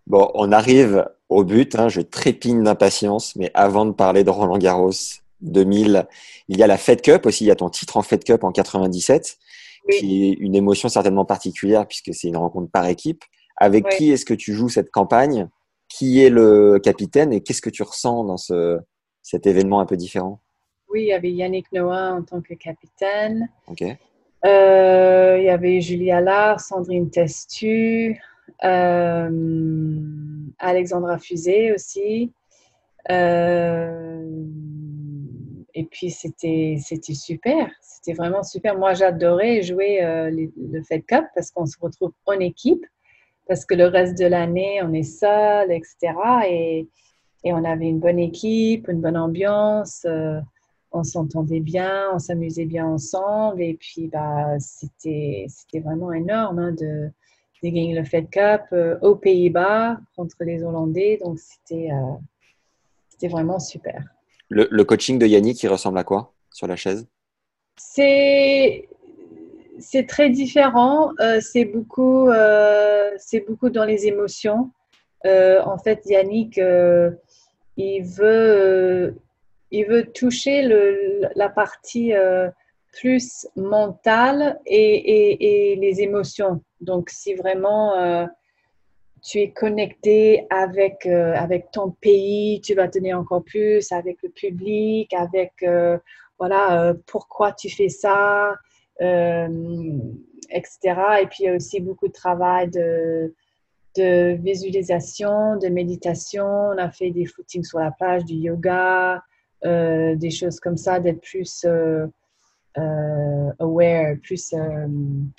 Bon, on arrive au but. Hein, je trépigne d'impatience, mais avant de parler de Roland Garros 2000, il y a la Fed Cup aussi. Il y a ton titre en Fed Cup en 97, qui est une émotion certainement particulière puisque c'est une rencontre par équipe. Avec qui est-ce que tu joues cette campagne? Qui est le capitaine et qu'est-ce que tu ressens dans ce, cet événement un peu différent? Oui, il y avait Yannick Noah en tant que capitaine. Ok. Euh, il y avait Julie Allard, Sandrine Testu, euh, Alexandra Fusé aussi. Euh, et puis c'était c'était super, c'était vraiment super. Moi j'adorais jouer le Fed Cup parce qu'on se retrouve en équipe, parce que le reste de l'année on est seul, etc. Et, et, on avait une bonne équipe, une bonne ambiance on s'entendait bien, on s'amusait bien ensemble. Et puis, bah, c'était, c'était vraiment énorme hein, de, de, gagner le Fed Cup euh, aux Pays-Bas contre les Hollandais. Donc, c'était, euh, c'était vraiment super. Le, coaching de Yannick, il ressemble à quoi sur la chaise? C'est c'est très différent. c'est beaucoup, c'est beaucoup dans les émotions. en fait, Yannick, il veut, il veut toucher la partie plus mentale et, les émotions. Donc, si vraiment euh, tu es connecté avec, euh, avec ton pays, tu vas tenir encore plus avec le public, avec euh, voilà, pourquoi tu fais ça, etc. Et puis, il y a aussi beaucoup de travail de, de visualisation, de méditation. On a fait des footings sur la plage, du yoga, des choses comme ça, d'être plus euh, aware, plus, euh,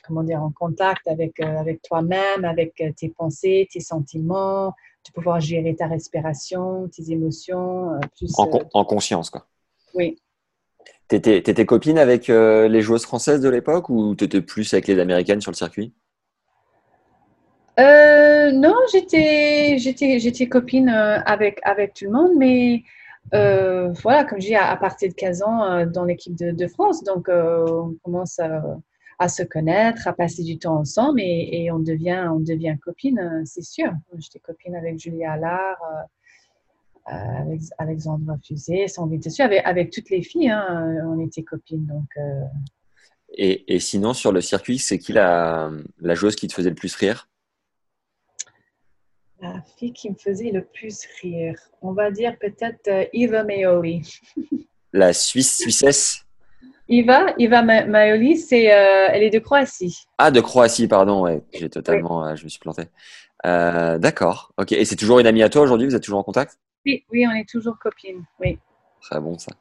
comment dire, en contact avec, euh, avec toi-même, avec tes pensées, tes sentiments, de pouvoir gérer ta respiration, tes émotions. plus, en, conscience, quoi. Oui. T'étais, étais copine avec les joueuses françaises de l'époque ou t'étais plus avec les américaines sur le circuit? Non, j'étais, j'étais, j'étais copine avec, avec tout le monde, mais euh, voilà, comme je dis, à, partir de 15 ans euh, dans l'équipe de, France. Donc, euh, on commence à, se connaître, à passer du temps ensemble et, on, devient, on devient copine, c'est sûr. J'étais copine avec Julia Allard, avec Alexandra Fusé, Sandrine sûr avec, avec toutes les filles, hein, on était copines. Et, sinon, sur le circuit, c'est qui la, la joueuse qui te faisait le plus rire? La fille qui me faisait le plus rire, on va dire peut-être euh, Eva Maioli. *laughs* la Suisse, Suissesse? Eva, Eva Maioli, c'est, euh, elle est de Croatie. Ah, de Croatie, pardon, ouais, j'ai totalement, euh, je me suis planté. d'accord, ok. Et c'est toujours une amie à toi aujourd'hui? Vous êtes toujours en contact? Oui, oui, on est toujours copines, oui. Très bon ça.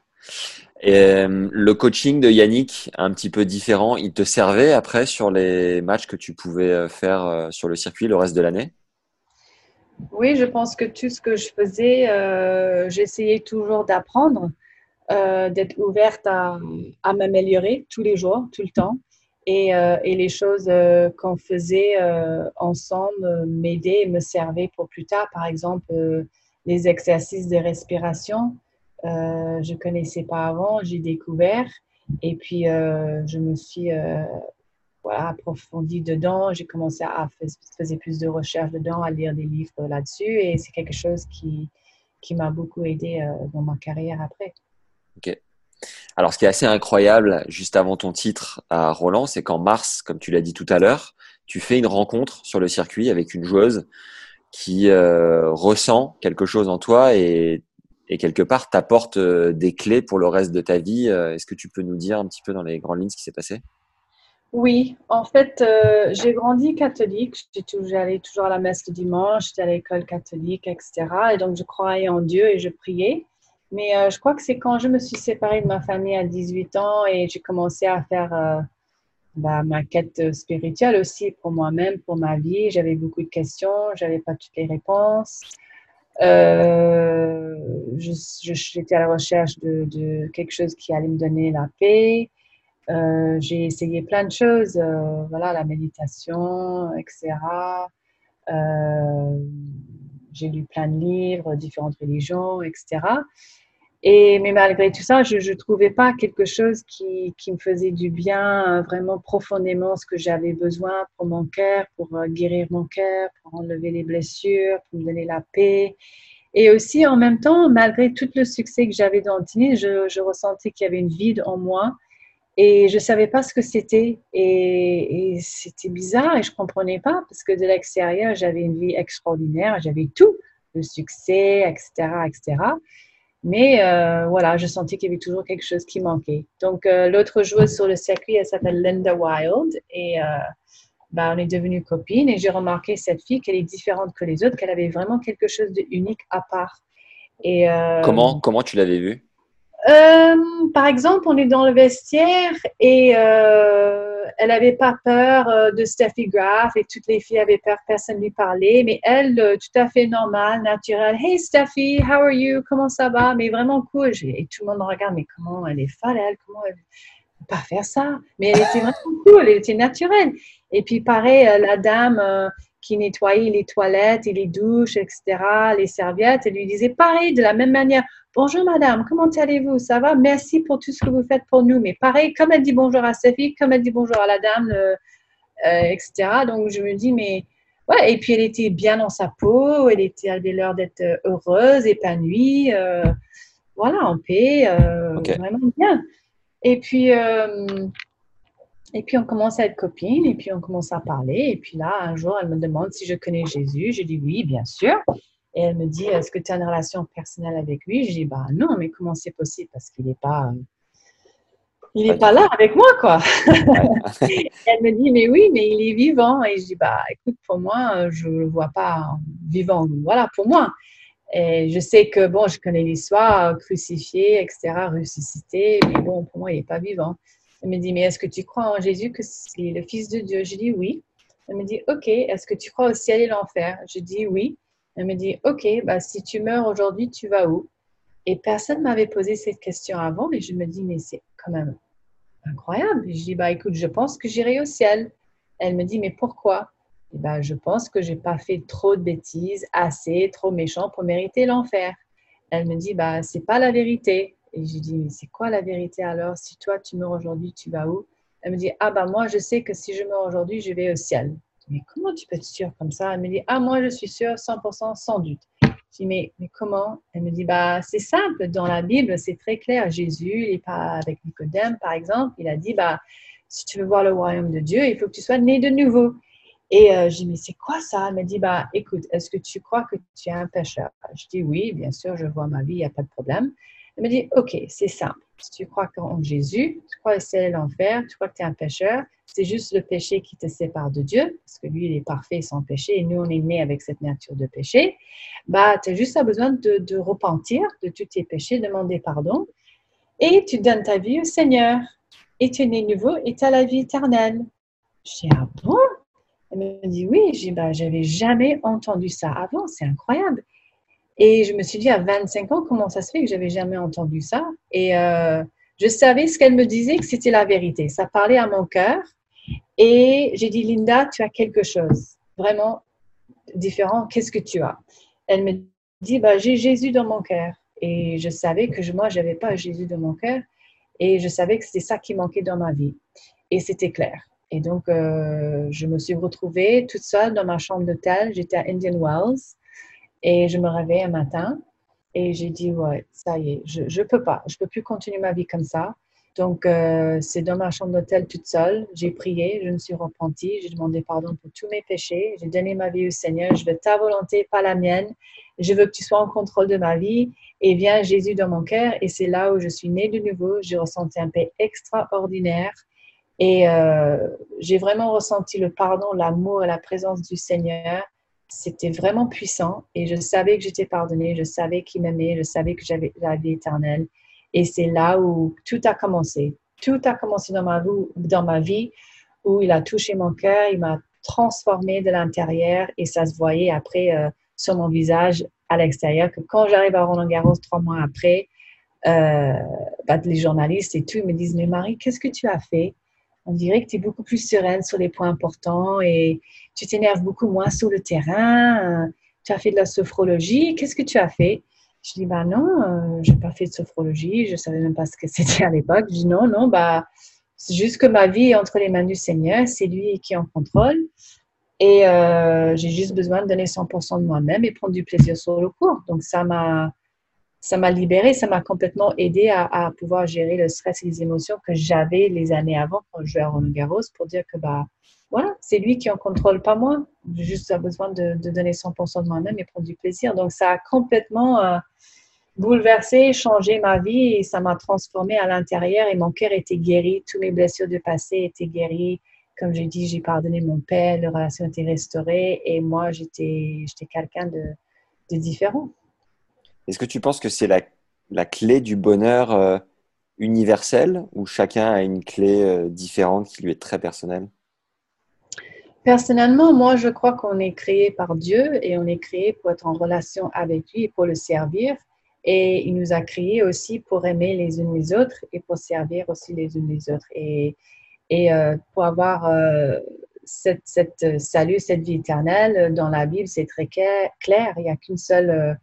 Et, le coaching de Yannick, un petit peu différent, il te servait après sur les matchs que tu pouvais faire sur le circuit le reste de l'année? Oui, je pense que tout ce que je faisais, euh, j'essayais toujours d'apprendre, euh, d'être ouverte à, m'améliorer tous les jours, tout le temps. Et, euh, les choses qu'on faisait ensemble m'aidaient et me servaient pour plus tard. Par exemple, les exercices de respiration, je ne connaissais pas avant, j'ai découvert. Et puis, je me suis voilà, approfondi dedans. J'ai commencé à faire plus de recherches dedans, à lire des livres là-dessus. Et c'est quelque chose qui, qui m'a beaucoup aidé euh, dans ma carrière après. Ok. Alors, ce qui est assez incroyable, juste avant ton titre à Roland, c'est qu'en mars, comme tu l'as dit tout à l'heure, tu fais une rencontre sur le circuit avec une joueuse qui euh, ressent quelque chose en toi et, et quelque part t'apporte euh, des clés pour le reste de ta vie. Est-ce que tu peux nous dire un petit peu dans les grandes lignes ce qui s'est passé? Oui, en fait, euh, j'ai grandi catholique. J'allais toujours à la messe le dimanche, j'étais à l'école catholique, etc. Et donc, je croyais en Dieu et je priais. Mais euh, je crois que c'est quand je me suis séparée de ma famille à 18 ans et j'ai commencé à faire euh, bah, ma quête spirituelle aussi pour moi-même, pour ma vie. J'avais beaucoup de questions, j'avais pas toutes les réponses. J'étais à la recherche de, quelque chose qui allait me donner la paix. Euh, j'ai essayé plein de choses, euh, voilà, la méditation, etc. Euh, j'ai lu plein de livres, différentes religions, etc. Et, mais malgré tout ça, je ne trouvais pas quelque chose qui, me faisait du bien, vraiment profondément ce que j'avais besoin pour mon cœur, pour guérir mon cœur, pour enlever les blessures, pour me donner la paix. Et aussi, en même temps, malgré tout le succès que j'avais dans le tennis, je ressentais qu'il y avait une vide en moi et je ne savais pas ce que c'était. Et, c'était bizarre et je ne comprenais pas parce que de l'extérieur, j'avais une vie extraordinaire, j'avais tout, le succès, etc. etc. Mais euh, voilà, je sentais qu'il y avait toujours quelque chose qui manquait. Donc, euh, l'autre joueuse sur le circuit, elle s'appelle Linda Wild. Et euh, ben, on est devenues copines. Et j'ai remarqué cette fille qu'elle est différente que les autres, qu'elle avait vraiment quelque chose d'unique à part. Et, comment, comment tu l'avais vue? Euh, par exemple, on est dans le vestiaire et euh, elle n'avait pas peur euh, de Steffi Graf et toutes les filles avaient peur, personne ne lui parlait. Mais elle, tout à fait normale, naturelle. Hey Steffi, how are you? Comment ça va? Mais vraiment cool. Et tout le monde regarde, mais comment elle est folle, elle? Comment elle pas faire ça? Mais elle était vraiment cool, elle était naturelle. Et puis pareil, la dame qui nettoyait les toilettes et les douches, etc., les serviettes, elle lui disait pareil, de la même manière, bonjour madame, comment allez-vous? Ça va? Merci pour tout ce que vous faites pour nous. Mais pareil, comme elle dit bonjour à sa fille, comme elle dit bonjour à la dame, euh, euh, etc. Donc je me dis, mais ouais, et puis elle était bien dans sa peau, elle, était, elle avait l'air d'être heureuse, épanouie, euh, voilà, en paix, vraiment bien. Et puis, et puis, on commence à être copines, et puis on commence à parler. Et puis là, un jour, elle me demande si je connais Jésus. Je dis oui, bien sûr. Et elle me dit, est-ce que tu as une relation personnelle avec lui? Je dis, bah non, mais comment c'est possible? Parce qu'il n'est pas, il n'est pas là avec moi, quoi. *laughs* elle me dit, mais oui, mais il est vivant. Et je dis, bah écoute, pour moi, je ne le vois pas vivant. Voilà, pour moi. Et je sais que, bon, je connais l'histoire, crucifié, etc., ressuscité, mais bon, pour moi, il n'est pas vivant. Elle me dit, mais est-ce que tu crois en Jésus que c'est le Fils de Dieu? Je dis oui. Elle me dit, ok, est-ce que tu crois au ciel et l'enfer? Je dis oui. Elle me dit, ok, bah, si tu meurs aujourd'hui, tu vas où? Et personne ne m'avait posé cette question avant, et je me dis, mais c'est quand même incroyable. je dis, bah, écoute, je pense que j'irai au ciel. Elle me dit, mais pourquoi? Et bah, Je pense que j'ai pas fait trop de bêtises, assez, trop méchant pour mériter l'enfer. Elle me dit, bah, c'est pas la vérité. Et je dis, mais c'est quoi la vérité alors? Si toi, tu meurs aujourd'hui, tu vas où? Elle me dit, ah bah moi, je sais que si je meurs aujourd'hui, je vais au ciel. mais comment tu peux être sûre comme ça? Elle me dit, ah moi, je suis sûre 100%, sans doute. Je dis, mais, mais comment? Elle me dit, bah c'est simple, dans la Bible, c'est très clair. Jésus, il pas avec Nicodème, par exemple, il a dit, bah si tu veux voir le royaume de Dieu, il faut que tu sois né de nouveau. Et euh, je dis, mais c'est quoi ça? Elle me dit, bah, écoute, est-ce que tu crois que tu es un pécheur? Je dis, oui, bien sûr, je vois ma vie, il n'y a pas de problème. Elle me dit, OK, c'est simple. Si tu crois en Jésus, tu crois ciel et l'enfer, tu crois que tu es un pécheur, c'est juste le péché qui te sépare de Dieu, parce que lui, il est parfait sans péché, et nous, on est nés avec cette nature de péché. Bah, tu as juste besoin de, repentir de tous tes péchés, demander pardon, et tu donnes ta vie au Seigneur. Et tu es né nouveau et tu as la vie éternelle. Je dis, ah bon? Elle me dit, oui. Bah, j'avais jamais entendu ça avant, c'est incroyable. Et je me suis dit, à 25 ans, comment ça se fait que j'avais jamais entendu ça? Et euh, je savais ce qu'elle me disait, que c'était la vérité. Ça parlait à mon cœur. Et j'ai dit, Linda, tu as quelque chose vraiment différent. Qu'est-ce que tu as? Elle me dit, bah, j'ai Jésus dans mon cœur. Et je savais que moi, je n'avais pas Jésus dans mon cœur. Et je savais que c'était ça qui manquait dans ma vie. Et c'était clair. Et donc, euh, je me suis retrouvée toute seule dans ma chambre d'hôtel. J'étais à Indian Wells. Et je me réveille un matin et j'ai dit, ouais, ça y est, je ne peux pas, je peux plus continuer ma vie comme ça. Donc, euh, c'est dans ma chambre d'hôtel toute seule. J'ai prié, je me suis repentie, j'ai demandé pardon pour tous mes péchés. J'ai donné ma vie au Seigneur. Je veux ta volonté, pas la mienne. Je veux que tu sois en contrôle de ma vie. Et viens Jésus dans mon cœur. Et c'est là où je suis née de nouveau. J'ai ressenti un paix extraordinaire. Et euh, j'ai vraiment ressenti le pardon, l'amour et la présence du Seigneur c'était vraiment puissant et je savais que j'étais pardonnée, je savais qu'il m'aimait, je savais que j'avais la vie éternelle. Et c'est là où tout a commencé. Tout a commencé dans ma, vie, dans ma vie où il a touché mon cœur, il m'a transformé de l'intérieur et ça se voyait après euh, sur mon visage à l'extérieur que quand j'arrive à Roland Garros trois mois après, euh, bah, les journalistes et tout me disent mais Marie qu'est-ce que tu as fait? On dirait que tu es beaucoup plus sereine sur les points importants et tu t'énerves beaucoup moins sur le terrain. Tu as fait de la sophrologie. Qu'est-ce que tu as fait? Je dis, bah non, euh, je n'ai pas fait de sophrologie. Je ne savais même pas ce que *laughs* c'était à l'époque. Je dis, non, non, bah, c'est juste que ma vie est entre les mains du Seigneur. C'est lui qui en contrôle. Et euh, j'ai juste besoin de donner 100% de moi-même et prendre du plaisir sur le cours. Donc, ça m'a ça m'a libéré, ça m'a complètement aidé à, pouvoir gérer le stress et les émotions que j'avais les années avant quand je jouais à Roland Garros pour dire que bah voilà, c'est lui qui en contrôle, pas moi. J'ai juste besoin de, donner 100% de moi-même et prendre du plaisir. Donc ça a complètement euh, bouleversé, changé ma vie et ça m'a transformé à l'intérieur et mon cœur était guéri, tous mes blessures du passé étaient guéries. Comme j'ai dit, j'ai pardonné mon père, la relation était restaurée et moi j'étais quelqu'un de différent. Est-ce que tu penses que c'est la, clé du bonheur euh, universel ou chacun a une clé euh, différente qui lui est très personnelle? Personnellement, moi, je crois qu'on est créé par Dieu et on est créé pour être en relation avec lui et pour le servir. Et il nous a créés aussi pour aimer les unes les autres et pour servir aussi les unes les autres. Et, et euh, pour avoir cette, cette, salut, cette vie éternelle, dans la Bible, c'est très clair. Il n'y a qu'une seule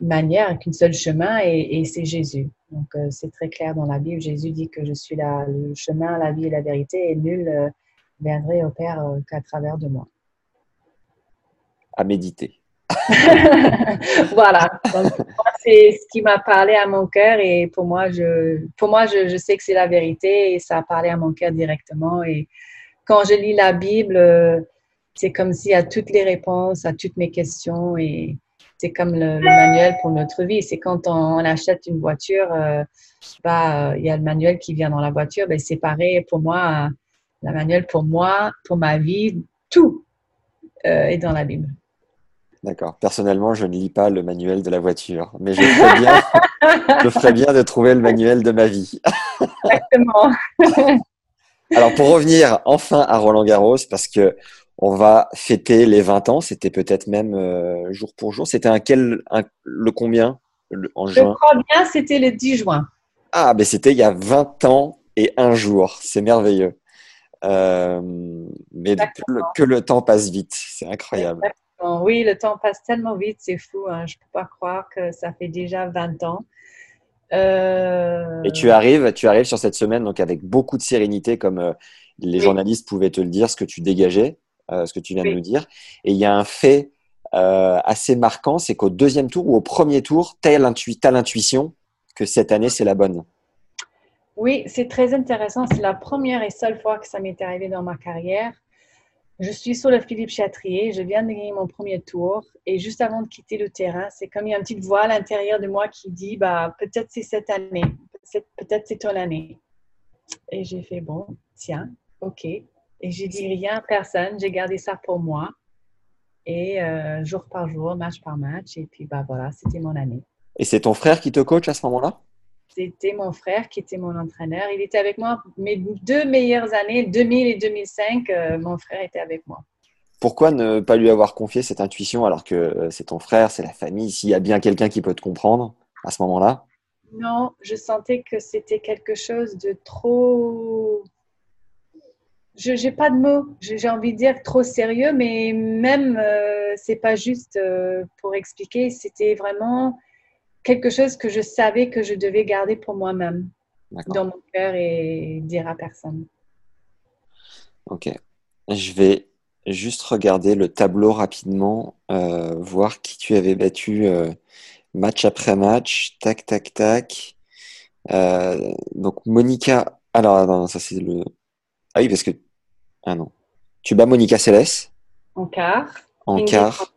manière, qu'un seul chemin, et, c'est Jésus. Donc, c'est très clair dans la Bible. Jésus dit que je suis la, le chemin, la vie et la vérité, et nul viendrait au Père qu'à travers de moi. À méditer. *laughs* voilà. c'est ce qui m'a parlé à mon cœur et pour moi, je, pour moi, je, sais que c'est la vérité et ça a parlé à mon cœur directement. Et quand je lis la Bible, c'est comme s'il y a toutes les réponses à toutes mes questions et c'est comme le, manuel pour notre vie. C'est quand on, achète une voiture, euh, bah, il y a le manuel qui vient dans la voiture. Ben, c'est pareil pour moi, le manuel pour moi, pour ma vie, tout euh, est dans la Bible. D'accord. Personnellement, je ne lis pas le manuel de la voiture, mais je ferais bien, je ferais bien de trouver le manuel de ma vie. Exactement. *laughs* Alors, pour revenir enfin à Roland Garros, parce que on va fêter les 20 ans, c'était peut-être même euh, jour pour jour. C'était un quel, le combien? En juin? Je crois bien, c'était le 10 juin. Ah, mais c'était il y a 20 ans et un jour. C'est merveilleux. Euh, mais que le, temps passe vite, c'est incroyable. Oui, le temps passe tellement vite, c'est fou. Hein. Je ne peux pas croire que ça fait déjà 20 ans. Euh, Et tu arrives, tu arrives sur cette semaine donc avec beaucoup de sérénité, comme les journalistes pouvaient te le dire, ce que tu dégageais, euh, ce que tu viens de nous dire. Et il y a un fait assez marquant, c'est qu'au deuxième tour ou au premier tour, tu as l'intuition que cette année, c'est la bonne. Oui, c'est très intéressant. C'est la première et seule fois que ça m'est arrivé dans ma carrière. Je suis sur le Philippe Chatrier, je viens de gagner mon premier tour et juste avant de quitter le terrain, c'est comme il y a une petite voix à l'intérieur de moi qui dit bah, peut-être c'est cette année, peut-être c'est ton année. Et j'ai fait bon, tiens, ok. Et j'ai dit rien à personne, j'ai gardé ça pour moi. Et euh, jour par jour, match par match, et puis bah voilà, c'était mon année. Et c'est ton frère qui te coach à ce moment-là? C'était mon frère qui était mon entraîneur. Il était avec moi mes deux meilleures années, 2000 et 2005. Euh, mon frère était avec moi. Pourquoi ne pas lui avoir confié cette intuition alors que euh, c'est ton frère, c'est la famille? S'il y a bien quelqu'un qui peut te comprendre à ce moment-là? Non, je sentais que c'était quelque chose de trop. Je n'ai pas de mots. J'ai envie de dire trop sérieux, mais même, euh, c'est pas juste pour expliquer. C'était vraiment quelque chose que je savais que je devais garder pour moi-même dans mon cœur et dire à personne. Ok. Je vais juste regarder le tableau rapidement, euh, voir qui tu avais battu euh, match après match. Tac, tac, tac. Euh, donc Monica. Alors, non, ça c'est le. Ah oui, parce que. Ah non. Tu bats Monica Seles. En quart. En quart.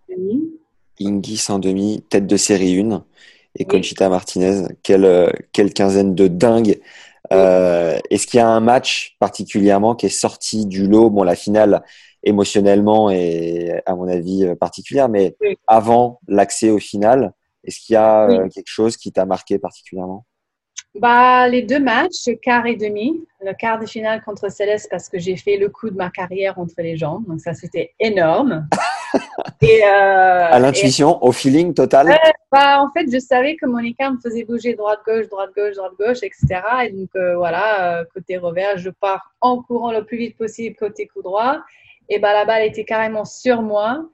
Ingis en demi, tête de série 1 et Conchita Martinez. Quelle, quelle quinzaine de dingue. Euh, Est-ce qu'il y a un match particulièrement qui est sorti du lot? Bon, la finale émotionnellement est à mon avis euh, particulière, mais avant l'accès au final, est-ce qu'il y a euh, quelque chose qui t'a marqué particulièrement? Bah, les deux matchs, quart et demi. Le quart de finale contre Céleste parce que j'ai fait le coup de ma carrière entre les jambes. Donc ça, c'était énorme. *laughs* et, euh, à l'intuition, au feeling total bah, En fait, je savais que Monica me faisait bouger droite-gauche, droite-gauche, droite-gauche, etc. Et donc, euh, voilà, euh, côté revers, je pars en courant le plus vite possible côté coup droit. Et bah, la balle était carrément sur moi.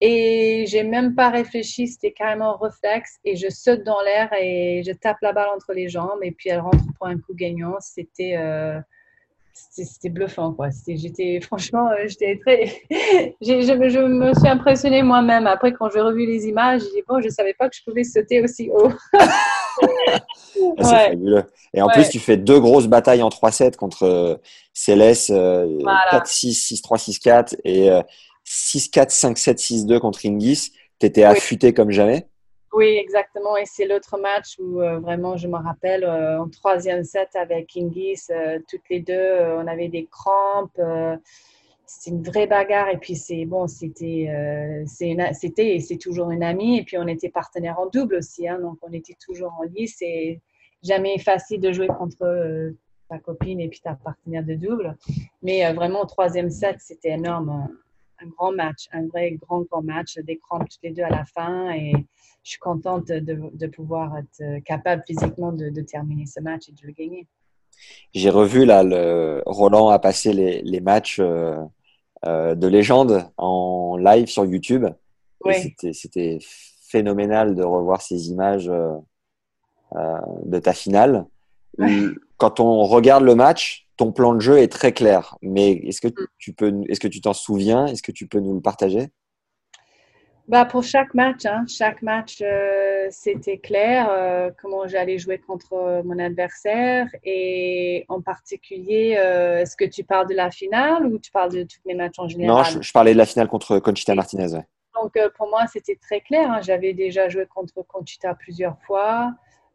Et j'ai même pas réfléchi, c'était carrément réflexe. Et je saute dans l'air et je tape la balle entre les jambes. Et puis elle rentre pour un coup gagnant. C'était euh, c'était bluffant quoi. J'étais franchement, euh, j'étais très, *laughs* je, je, me suis impressionnée moi-même. Après quand j'ai revu les images, j'ai dit bon, je savais pas que je pouvais sauter aussi haut. *laughs* Ah, c'est fabuleux. Et en plus, tu fais deux grosses batailles en 3-7 contre euh, Céleste, 4-6, 6-3, 6-4 et 6-4, 5-7, 6-2 contre Ingis, tu étais affûté comme jamais Oui, exactement. Et c'est l'autre match où euh, vraiment, je me rappelle, euh, en troisième set avec Ingis, euh, toutes les deux, on avait des crampes. c'était une vraie bagarre. Et puis, c'est bon, c'était c'était et c'est toujours une amie. Et puis, on était partenaires en double aussi. Hein, donc, on était toujours en lice. C'est jamais facile de jouer contre ta copine et puis ta partenaire de double. Mais vraiment, au troisième set, c'était énorme. Un grand match, un vrai grand, grand match, des crampes toutes les deux à la fin. Et je suis contente de, pouvoir être capable physiquement de, terminer ce match et de le gagner. J'ai revu là, le, Roland a passé les, les matchs euh, de légende en live sur YouTube. C'était phénoménal de revoir ces images de ta finale. *laughs* Quand on regarde le match, ton plan de jeu est très clair. Mais est-ce que mm. tu peux, est-ce que tu t'en souviens? Est-ce que tu peux nous le partager? Bah, pour chaque match, hein, chaque match, euh, c'était clair euh, comment j'allais jouer contre mon adversaire. Et en particulier, euh, est-ce que tu parles de la finale ou tu parles de tous mes matchs en général? Non, je, parlais de la finale contre Conchita Martinez. Donc, pour moi, c'était très clair. Hein. J'avais déjà joué contre Conchita plusieurs fois.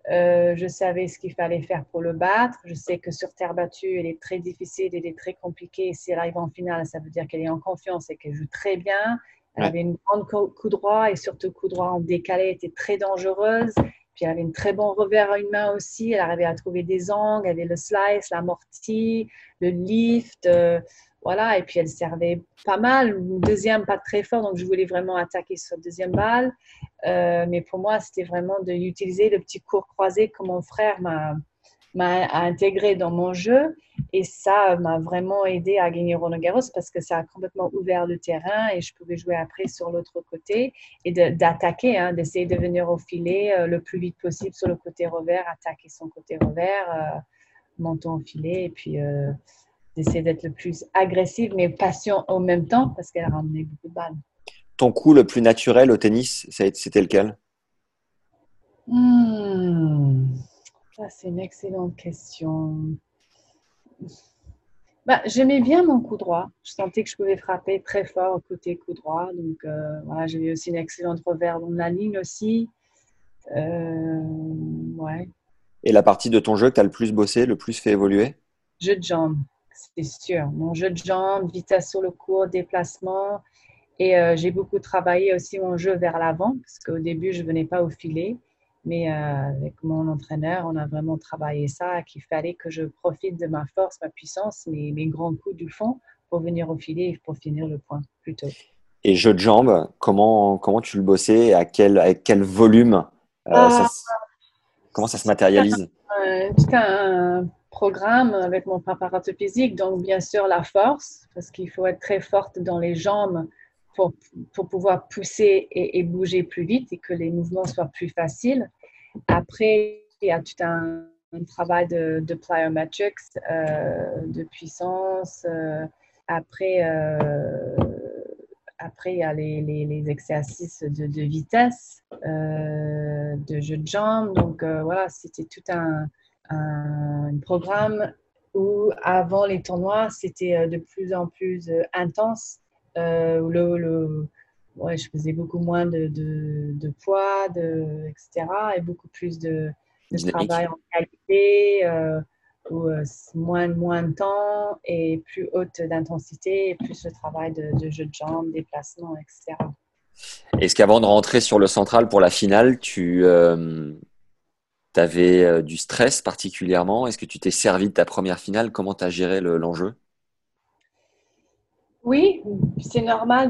Je savais ce qu'il fallait faire pour le battre. Je sais que sur terre battue, elle est très difficile, elle est très compliquée. Si elle arrive en finale, ça veut dire qu'elle est en confiance et qu'elle joue très bien. Elle avait une grande coup droit et surtout coup droit en décalé était très dangereuse. Puis elle avait une très bon revers à une main aussi. Elle arrivait à trouver des angles. Elle avait le slice, l'amorti, le lift. Euh, voilà. Et puis elle servait pas mal. Deuxième pas très fort. Donc je voulais vraiment attaquer sur deuxième balle. Euh, mais pour moi, c'était vraiment d'utiliser le petit cours croisé que mon frère m'a intégré dans mon jeu et ça m'a vraiment aidé à gagner Roland Garros parce que ça a complètement ouvert le terrain et je pouvais jouer après sur l'autre côté et d'attaquer, hein, d'essayer de venir au filet euh, le plus vite possible sur le côté revers, attaquer son côté revers, euh, monter au filet et puis euh, d'essayer d'être le plus agressif mais patient en même temps parce qu'elle a ramené beaucoup de balles. Ton coup le plus naturel au tennis, c'était lequel? Hmm c'est une excellente question. Bah, J'aimais bien mon coup droit. Je sentais que je pouvais frapper très fort au côté coup droit. Donc euh, voilà, j'avais aussi une excellente revers dans la ligne aussi. Euh, ouais. Et la partie de ton jeu que tu as le plus bossé, le plus fait évoluer? Jeu de jambes, c'est sûr. Mon jeu de jambes, vitesse sur le court, déplacement. Et euh, j'ai beaucoup travaillé aussi mon jeu vers l'avant, parce qu'au début, je ne venais pas au filet. Mais euh, avec mon entraîneur, on a vraiment travaillé ça, qu'il fallait que je profite de ma force, ma puissance, mes, mes grands coups du fond pour venir au filet et pour finir le point plutôt. Et jeu de jambes, comment, comment tu le bossais? À quel, avec quel volume euh, ah. Comment ça se matérialise? Un programme avec mon préparateur physique, donc bien sûr la force, parce qu'il faut être très forte dans les jambes pour, pour pouvoir pousser et, bouger plus vite et que les mouvements soient plus faciles. Après, il y a tout un, travail de, plyometrics, euh, de puissance. Euh, après, euh, après, il y a les, les, exercices de, de vitesse, de jeu de jambes. Donc, voilà, c'était tout un, un, programme où, avant les tournois, c'était de plus en plus intense euh, le, le ouais, je faisais beaucoup moins de, de, poids, de, etc. Et beaucoup plus de, travail en qualité, euh, ou euh, moins, moins de temps et plus haute d'intensité, et plus de travail de, jeu de jambes, déplacement, etc. Est-ce qu'avant de rentrer sur le central pour la finale, tu avais du stress particulièrement? Est-ce que tu t'es servi de ta première finale? Comment tu as géré l'enjeu? Oui, c'est normal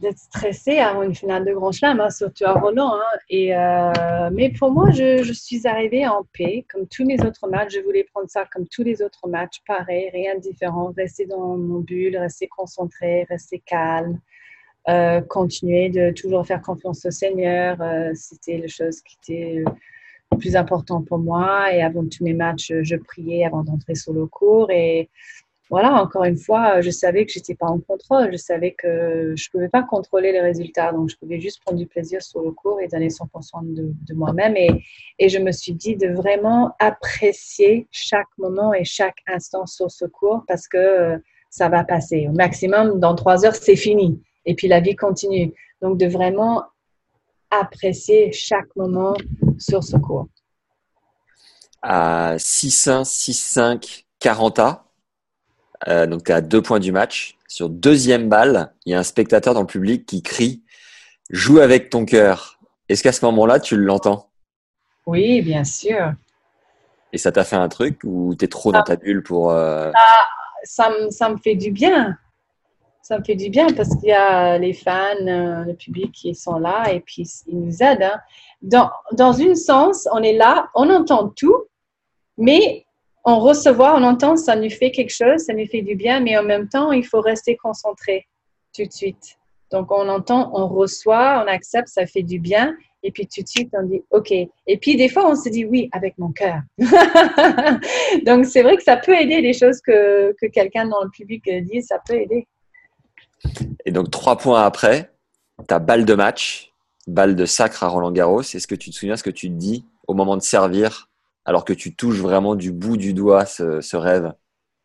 d'être stressé avant une finale de Grand Chelem, hein, surtout à Roland. Hein. Et, euh, mais pour moi, je, suis arrivée en paix, comme tous mes autres matchs. Je voulais prendre ça comme tous les autres matchs, pareil, rien de différent. Rester dans mon bulle, rester concentré, rester calme, euh, continuer de toujours faire confiance au Seigneur. Euh, c'était la chose qui était le plus important pour moi. Et avant tous mes matchs, je priais avant d'entrer sur le cours. Et voilà, encore une fois, je savais que j'étais pas en contrôle. Je savais que je pouvais pas contrôler les résultats. Donc, je pouvais juste prendre du plaisir sur le cours et donner 100% de, de moi-même. Et, et, je me suis dit de vraiment apprécier chaque moment et chaque instant sur ce cours parce que euh, ça va passer. Au maximum, dans trois heures, c'est fini. Et puis, la vie continue. Donc, de vraiment apprécier chaque moment sur ce cours. À 6-1, 6-5, 40 A, euh, donc, tu es à deux points du match. Sur deuxième balle, il y a un spectateur dans le public qui crie Joue avec ton cœur. Est-ce qu'à ce, moment-là, tu l'entends? Oui, bien sûr. Et ça t'a fait un truc ou tu es trop dans ta bulle pour. Euh, ça, ça, me, fait du bien. Ça me fait du bien parce qu'il y a les fans, euh, le public qui sont là et puis ils nous aident. Hein. Dans, dans un sens, on est là, on entend tout, mais on recevoir, on entend, ça nous fait quelque chose, ça nous fait du bien, mais en même temps, il faut rester concentré tout de suite. Donc, on entend, on reçoit, on accepte, ça fait du bien. Et puis tout de suite, on dit OK. Et puis des fois, on se dit oui avec mon cœur. *laughs* Donc, c'est vrai que ça peut aider les choses que, que quelqu'un dans le public dit, ça peut aider. Et donc, trois points après, ta balle de match, balle de sacre à Roland Garros. Est-ce que tu te souviens ce que tu te dis au moment de servir alors que tu touches vraiment du bout du doigt ce, rêve?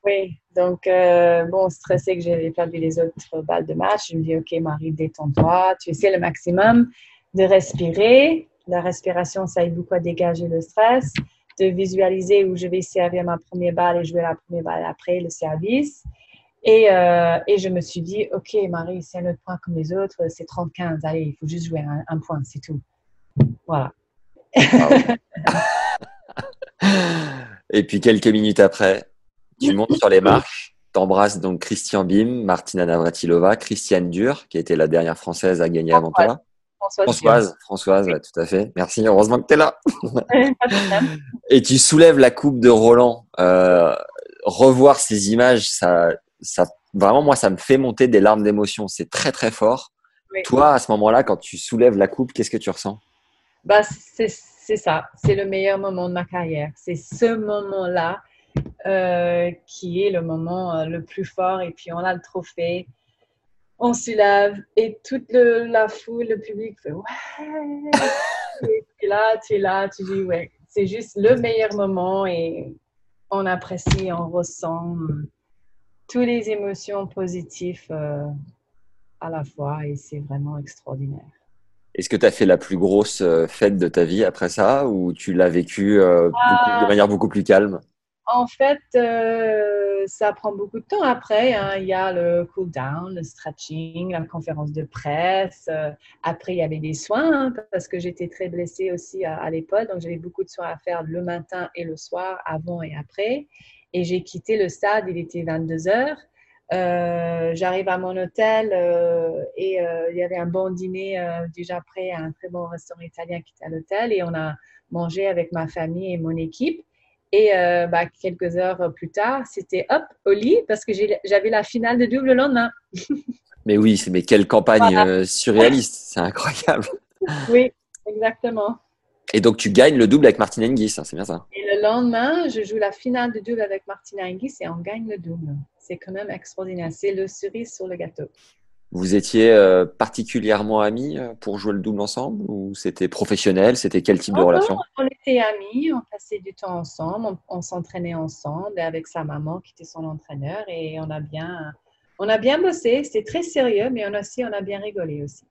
Oui, donc euh, bon, stressé que j'avais perdu les autres balles de match, je me dis ok Marie, détends-toi, tu essaies le maximum de respirer. La respiration, ça aide beaucoup à dégager le stress, de visualiser où je vais servir ma première balle et jouer la première balle après le service. Et, euh, et, je me suis dit, OK, Marie, c'est un autre point comme les autres, c'est 30-15, allez, il faut juste jouer un, point, c'est tout. Voilà. et puis quelques minutes après, tu montes sur les marches, t'embrasses donc Christian Bim, Martina Navratilova, Christiane Dur, qui était la dernière française à gagner avant toi. Françoise, Françoise, tout à fait. Merci, heureusement que tu es là. *laughs* et tu soulèves la coupe de Roland. Euh, revoir ces images, ça, ça, vraiment, moi, ça me fait monter des larmes d'émotion. C'est très, très fort. Toi, à ce moment-là, quand tu soulèves la coupe, qu'est-ce que tu ressens? Bah, C'est ça. C'est le meilleur moment de ma carrière. C'est ce moment-là euh, qui est le moment euh, le plus fort. Et puis, on a le trophée. On soulève et toute la foule, le public fait ouais. et tu es là, tu es là, tu dis ouais. C'est juste le meilleur moment et on apprécie, on ressent toutes les émotions positives euh, à la fois et c'est vraiment extraordinaire. Est-ce que tu as fait la plus grosse euh, fête de ta vie après ça ou tu l'as vécu euh, de manière beaucoup plus calme? En fait, ça prend beaucoup de temps après. Hein. Il y a le cool down, le stretching, la conférence de presse. après, il y avait des soins hein, parce que j'étais très blessée aussi à, à l'époque. Donc, j'avais beaucoup de soins à faire le matin et le soir, avant et après. Et j'ai quitté le stade, il était 22 heures. Euh, j'arrive à mon hôtel euh, et euh, il y avait un bon dîner déjà prêt à un très bon restaurant italien qui était à l'hôtel et on a mangé avec ma famille et mon équipe. Et bah, quelques heures plus tard, c'était hop au lit parce que j'avais la finale de double le lendemain. *laughs* mais oui, mais quelle campagne surréaliste, c'est incroyable. oui, exactement. Et donc, tu gagnes le double avec Martina Hingis, hein, c'est bien ça Et le lendemain, je joue la finale de double avec Martina Hingis et on gagne le double. C'est quand même extraordinaire. C'est le cerise sur le gâteau. Vous étiez euh, particulièrement amis euh, pour jouer le double ensemble ou c'était professionnel? C'était quel type de relation? On était amis, on passait du temps ensemble, on, s'entraînait ensemble avec sa maman qui était son entraîneur et on a bien, on a bien bossé. C'était très sérieux, mais on aussi, on a bien rigolé aussi.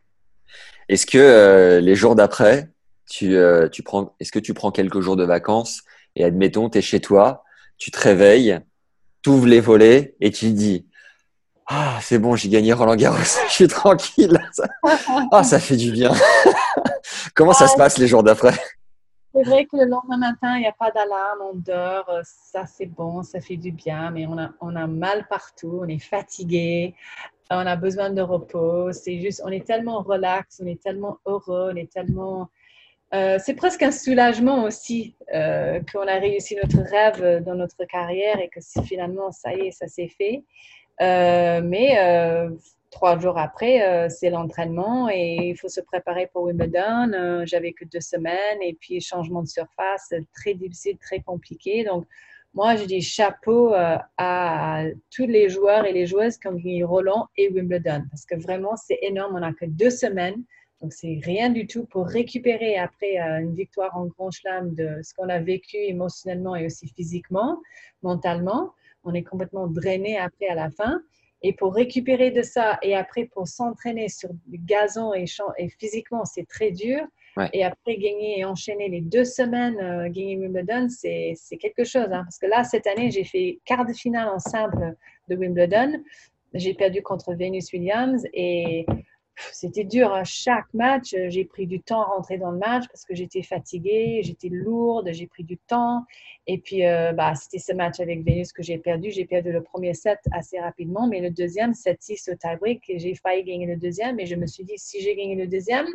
Est-ce que euh, les jours d'après, tu, euh, tu prends, est-ce que tu prends quelques jours de vacances et admettons, tu es chez toi, tu te réveilles, tu ouvres les volets et tu dis Ah, c'est bon, j'ai gagné Roland Garros, *laughs* je suis tranquille. *laughs* ah, ça fait du bien. *laughs* Comment ça se passe les jours d'après? C'est vrai que le lendemain matin, il n'y a pas d'alarme, on dort, euh, ça c'est bon, ça fait du bien, mais on a, on a mal partout, on est fatigué, on a besoin de repos. C'est juste, on est tellement relax, on est tellement heureux, on est tellement euh, c'est presque un soulagement aussi euh, qu'on a réussi notre rêve dans notre carrière et que finalement, ça y est, ça s'est fait. Euh, mais trois jours après, c'est l'entraînement et il faut se préparer pour Wimbledon. J'avais que deux semaines et puis changement de surface, très difficile, très compliqué. Donc, moi, je dis chapeau à tous les joueurs et les joueuses qui ont gagné Roland et Wimbledon parce que vraiment, c'est énorme. On n'a que deux semaines donc, c'est rien du tout pour récupérer après euh, une victoire en Grand Chelem de ce qu'on a vécu émotionnellement et aussi physiquement, mentalement. On est complètement drainé après à la fin. Et pour récupérer de ça et après pour s'entraîner sur le gazon et, et physiquement, c'est très dur. Et après gagner et enchaîner les deux semaines, euh, gagner Wimbledon, c'est quelque chose. Hein. parce que là, cette année, j'ai fait quart de finale en simple de Wimbledon. J'ai perdu contre Venus Williams et c'était dur. À hein. chaque match, euh, j'ai pris du temps à rentrer dans le match parce que j'étais fatiguée, j'étais lourde, j'ai pris du temps. Et puis, euh, bah, c'était ce match avec Vénus que j'ai perdu. J'ai perdu le premier set assez rapidement, mais le deuxième, 7-6 au tie-break, j'ai failli gagner le deuxième. Et je me suis dit, si j'ai gagné le deuxième,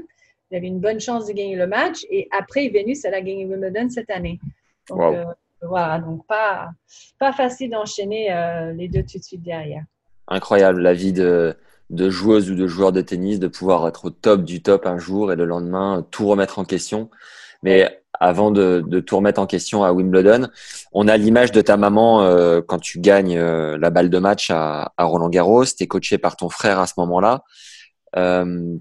j'avais une bonne chance de gagner le match. Et après, Vénus, elle a gagné Wimbledon cette année. Donc, euh, voilà, donc pas, pas facile d'enchaîner les deux tout de suite derrière. Incroyable la vie de, de joueuse ou de joueur de tennis, de pouvoir être au top du top un jour et le lendemain tout remettre en question. Mais avant de, de tout remettre en question à Wimbledon, on a l'image de ta maman euh, quand tu gagnes euh, la balle de match à, à Roland Garros. Tu es coaché par ton frère à ce moment-là. Euh,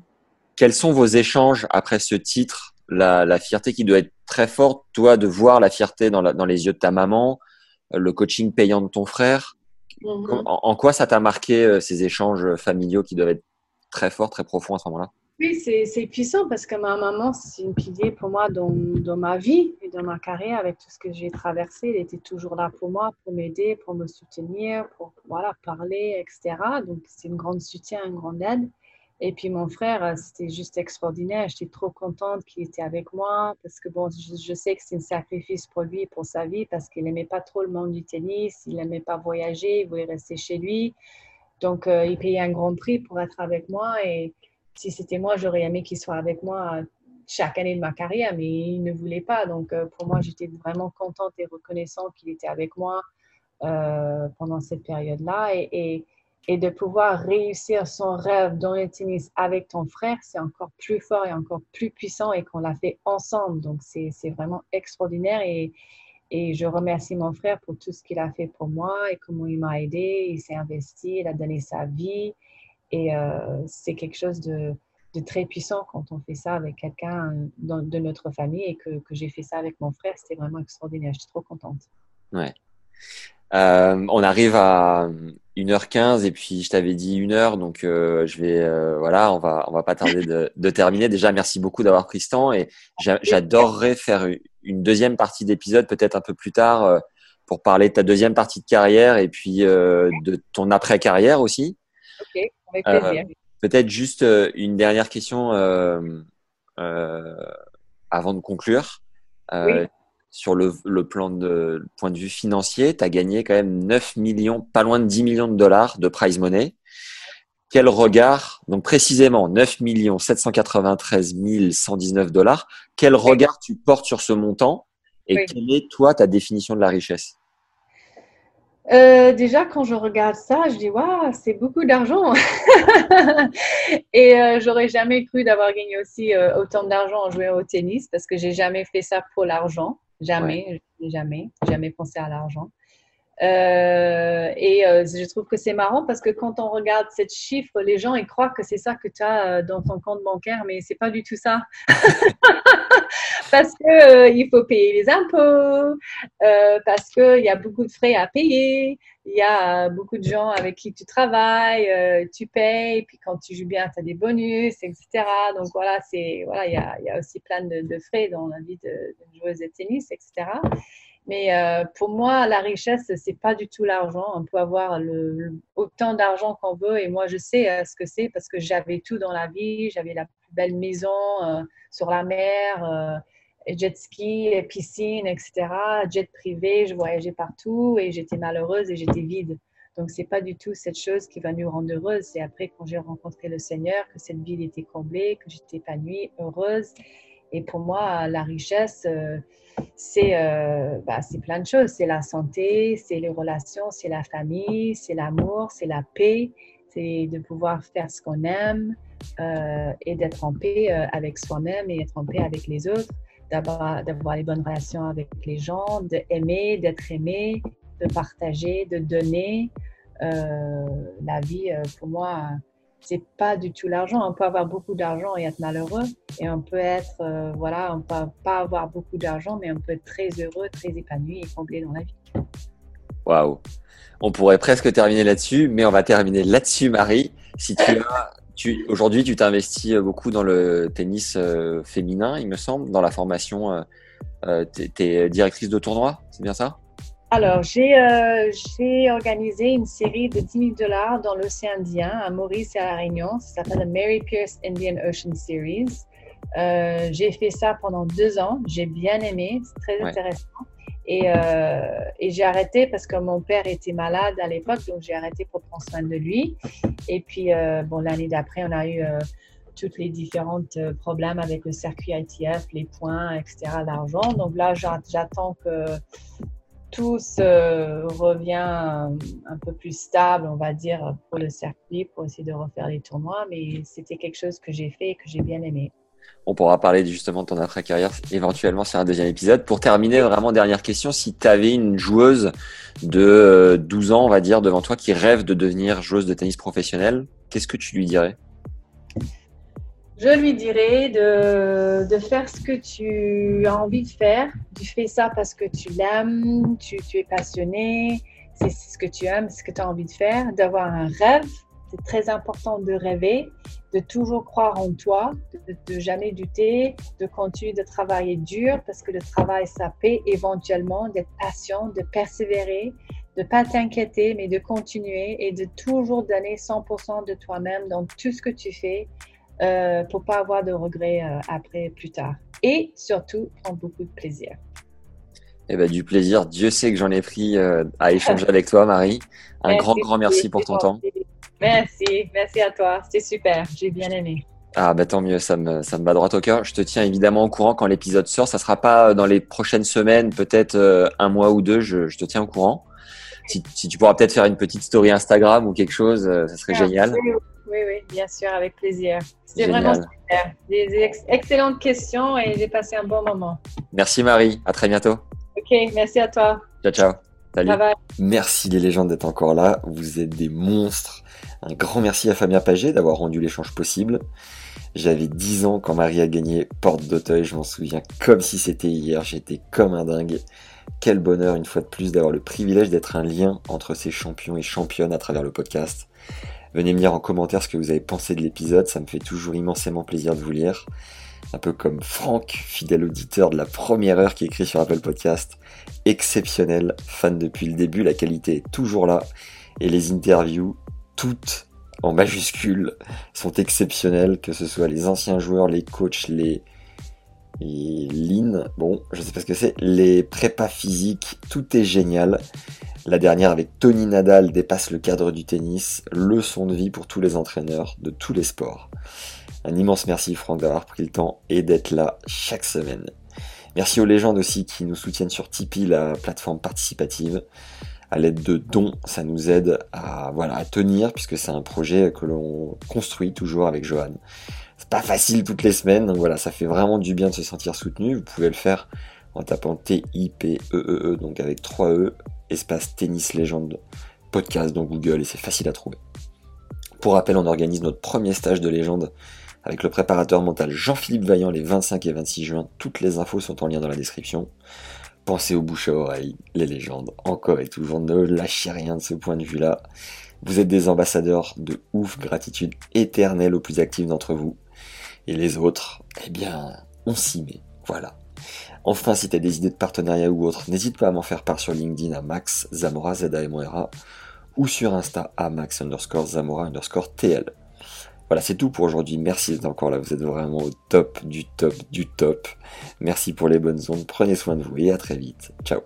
quels sont vos échanges après ce titre? La, la, fierté qui doit être très forte, toi, de voir la fierté dans, dans les yeux de ta maman, le coaching payant de ton frère. Mhm. En, quoi ça t'a marqué euh, ces échanges familiaux qui doivent être très forts, très profonds à ce moment-là? Oui, c'est puissant parce que ma maman, c'est une pilier pour moi dans, dans, ma vie et dans ma carrière avec tout ce que j'ai traversé. Elle était toujours là pour moi, pour m'aider, pour me soutenir, pour voilà, parler, etc. Donc, c'est une grande soutien, une grande aide. Et puis mon frère, euh, c'était juste extraordinaire. J'étais trop contente qu'il était avec moi parce que bon, je, sais que c'est un sacrifice pour lui, pour sa vie, parce qu'il n'aimait pas trop le monde du tennis, il n'aimait pas voyager, il voulait rester chez lui. Donc euh, il payait un grand prix pour être avec moi. Et si c'était moi, j'aurais aimé qu'il soit avec moi chaque année de ma carrière, mais il ne voulait pas. Donc euh, pour moi, j'étais vraiment contente et reconnaissante qu'il était avec moi pendant cette période-là. et et de pouvoir réussir son rêve dans le tennis avec ton frère, c'est encore plus fort et encore plus puissant et qu'on l'a fait ensemble. Donc, c'est vraiment extraordinaire et, et je remercie mon frère pour tout ce qu'il a fait pour moi et comment il m'a aidé. Il s'est investi, il a donné sa vie et euh, c'est quelque chose de, de, très puissant quand on fait ça avec quelqu'un de notre famille et que, que j'ai fait ça avec mon frère. C'était vraiment extraordinaire. Je suis trop contente. Ouais. Euh, on arrive à 1h15 et puis je t'avais dit 1h donc euh, je vais euh, voilà on va on va pas tarder de, terminer. Déjà merci beaucoup d'avoir pris ce temps et j'adorerais faire une deuxième partie d'épisode peut-être un peu plus tard pour parler de ta deuxième partie de carrière et puis de ton après carrière aussi. Ok avec plaisir. Peut-être juste une dernière question avant de conclure. Oui sur le, plan de, point de vue financier, tu as gagné quand même 9 millions, pas loin de 10 millions de dollars de prize money. Quel regard, donc précisément 9 millions 793 119 dollars, quel regard tu portes sur ce montant et quelle est toi ta définition de la richesse? Euh, déjà, quand je regarde ça, je dis waouh, c'est beaucoup d'argent. *laughs* et euh, j'aurais jamais cru d'avoir gagné aussi euh, autant d'argent en jouant au tennis parce que j'ai jamais fait ça pour l'argent. Jamais, jamais, jamais pensé à l'argent. Euh, et euh, je trouve que c'est marrant parce que quand on regarde cette chiffre, les gens ils croient que c'est ça que tu as euh, dans ton compte bancaire, mais c'est pas du tout ça. *laughs* parce que il faut payer les impôts, parce qu'il y a beaucoup de frais à payer, il y a beaucoup de gens avec qui tu travailles, tu payes, puis quand tu joues bien, tu as des bonus, etc. Donc voilà, c'est voilà, il y a, aussi plein de, frais dans la vie de joueuse de tennis, etc. Mais euh, pour moi, la richesse, c'est pas du tout l'argent. On peut avoir autant d'argent qu'on veut. Et moi, je sais euh, ce que c'est parce que j'avais tout dans la vie. J'avais la plus belle maison euh, sur la mer, jet ski, piscine, etc. Jet privé. Je voyageais partout et j'étais malheureuse et j'étais vide. Donc, c'est pas du tout cette chose qui va nous rendre heureuse. C'est après, quand j'ai rencontré le Seigneur, que cette vie était comblée, que j'étais épanouie, heureuse. Et pour moi, la richesse, c'est euh, bah, plein de choses. C'est la santé, c'est les relations, c'est la famille, c'est l'amour, c'est la paix, c'est de pouvoir faire ce qu'on aime euh, et d'être en paix euh, avec soi-même et être en paix avec les autres, d'avoir les bonnes relations avec les gens, d'aimer, d'être aimé, de partager, de donner. Euh, la vie, pour moi, c'est pas du tout l'argent. On peut avoir beaucoup d'argent et être malheureux, et on peut être, euh, voilà, on peut pas avoir beaucoup d'argent, mais on peut être très heureux, très épanoui et comblé dans la vie. Waouh! On pourrait presque terminer là-dessus, mais on va terminer là-dessus, Marie. Si tu as, tu, aujourd'hui, tu t'investis beaucoup dans le tennis euh, féminin, il me semble, dans la formation. Euh, tu es directrice de tournoi, c'est bien ça? Alors, euh, j'ai organisé une série de 10 000 dollars dans l'océan Indien, à Maurice et à La Réunion. Ça s'appelle la Mary Pierce Indian Ocean Series. Euh, j'ai fait ça pendant deux ans. J'ai bien aimé. C'est très intéressant. Et, euh, et j'ai arrêté parce que mon père était malade à l'époque, donc j'ai arrêté pour prendre soin de lui. Et puis, bon, l'année d'après, on a eu tous les différents problèmes avec le circuit ITF, les points, etc., l'argent. Donc là, j'attends que tout se revient un peu plus stable, on va dire, pour le circuit, pour essayer de refaire les tournois. Mais c'était quelque chose que j'ai fait et que j'ai bien aimé. On pourra parler justement de ton après-carrière éventuellement sur un deuxième épisode. Pour terminer, vraiment dernière question, si tu avais une joueuse de 12 euh, ans, on va dire, devant toi qui rêve de devenir joueuse de tennis professionnelle, qu'est-ce que tu lui dirais? Je lui dirais de, faire ce que tu as envie de faire. Tu fais ça parce que tu l'aimes, tu, es passionné, c'est ce que tu aimes, ce que tu as envie de faire, d'avoir un rêve. C'est très important de rêver, de toujours croire en toi, de, de, jamais douter, de continuer de travailler dur parce que le travail, ça paie éventuellement, d'être patient, de persévérer, de pas t'inquiéter, mais de continuer et de toujours donner 100% de toi-même dans tout ce que tu fais euh, pour pas avoir de regrets euh, après, plus tard. Et surtout, prendre beaucoup de plaisir. Eh ben, du plaisir, Dieu sait que j'en ai pris euh, à échanger avec toi, Marie. Un grand, grand merci pour ton temps. Merci, merci à toi. C'était super, j'ai bien aimé. Ah bah tant mieux, ça me, ça me bat droit au cœur. Je te tiens évidemment au courant quand l'épisode sort. Ça sera pas dans les prochaines semaines, peut-être euh, un mois ou deux, je, je, te tiens au courant. Si, si tu pourras peut-être faire une petite story Instagram ou quelque chose, ça serait génial. Oui, oui, bien sûr, avec plaisir. C'était vraiment super. Des excellentes questions et j'ai passé un bon moment. Merci Marie, à très bientôt. Ok, merci à toi. Ciao, ciao. Salut. Bye bye. Merci les légendes d'être encore là. Vous êtes des monstres. Un grand merci à Fabien Paget d'avoir rendu l'échange possible. J'avais 10 ans quand Marie a gagné Porte d'Auteuil, je m'en souviens comme si c'était hier, j'étais comme un dingue. Quel bonheur une fois de plus d'avoir le privilège d'être un lien entre ces champions et championnes à travers le podcast. Venez me dire en commentaire ce que vous avez pensé de l'épisode, ça me fait toujours immensément plaisir de vous lire. Un peu comme Franck, fidèle auditeur de la première heure qui écrit sur Apple Podcast. Exceptionnel, fan depuis le début, la qualité est toujours là. Et les interviews, toutes en majuscules, sont exceptionnelles, que ce soit les anciens joueurs, les coachs, les, les bon, je sais pas ce que c'est, les prépas physiques, tout est génial. La dernière avec Tony Nadal dépasse le cadre du tennis, leçon de vie pour tous les entraîneurs de tous les sports. Un immense merci Franck d'avoir pris le temps et d'être là chaque semaine. Merci aux légendes aussi qui nous soutiennent sur Tipeee, la plateforme participative. À l'aide de dons, ça nous aide à, voilà, à tenir puisque c'est un projet que l'on construit toujours avec Johan. C'est pas facile toutes les semaines, donc voilà, ça fait vraiment du bien de se sentir soutenu. Vous pouvez le faire en tapant T-I-P-E-E-E, -E -E, donc avec 3 E espace tennis légende podcast dans Google et c'est facile à trouver. Pour rappel, on organise notre premier stage de légende avec le préparateur mental Jean-Philippe Vaillant les 25 et 26 juin. Toutes les infos sont en lien dans la description. Pensez aux bouches à oreille, les légendes, encore et toujours, ne lâchez rien de ce point de vue-là. Vous êtes des ambassadeurs de ouf, gratitude éternelle aux plus actifs d'entre vous. Et les autres, eh bien, on s'y met. Voilà. Enfin, si tu as des idées de partenariat ou autre, n'hésite pas à m'en faire part sur LinkedIn à Max Zamora, z ou sur Insta à Max underscore Zamora underscore TL. Voilà, c'est tout pour aujourd'hui. Merci d'être encore là. Vous êtes vraiment au top du top du top. Merci pour les bonnes ondes. Prenez soin de vous et à très vite. Ciao.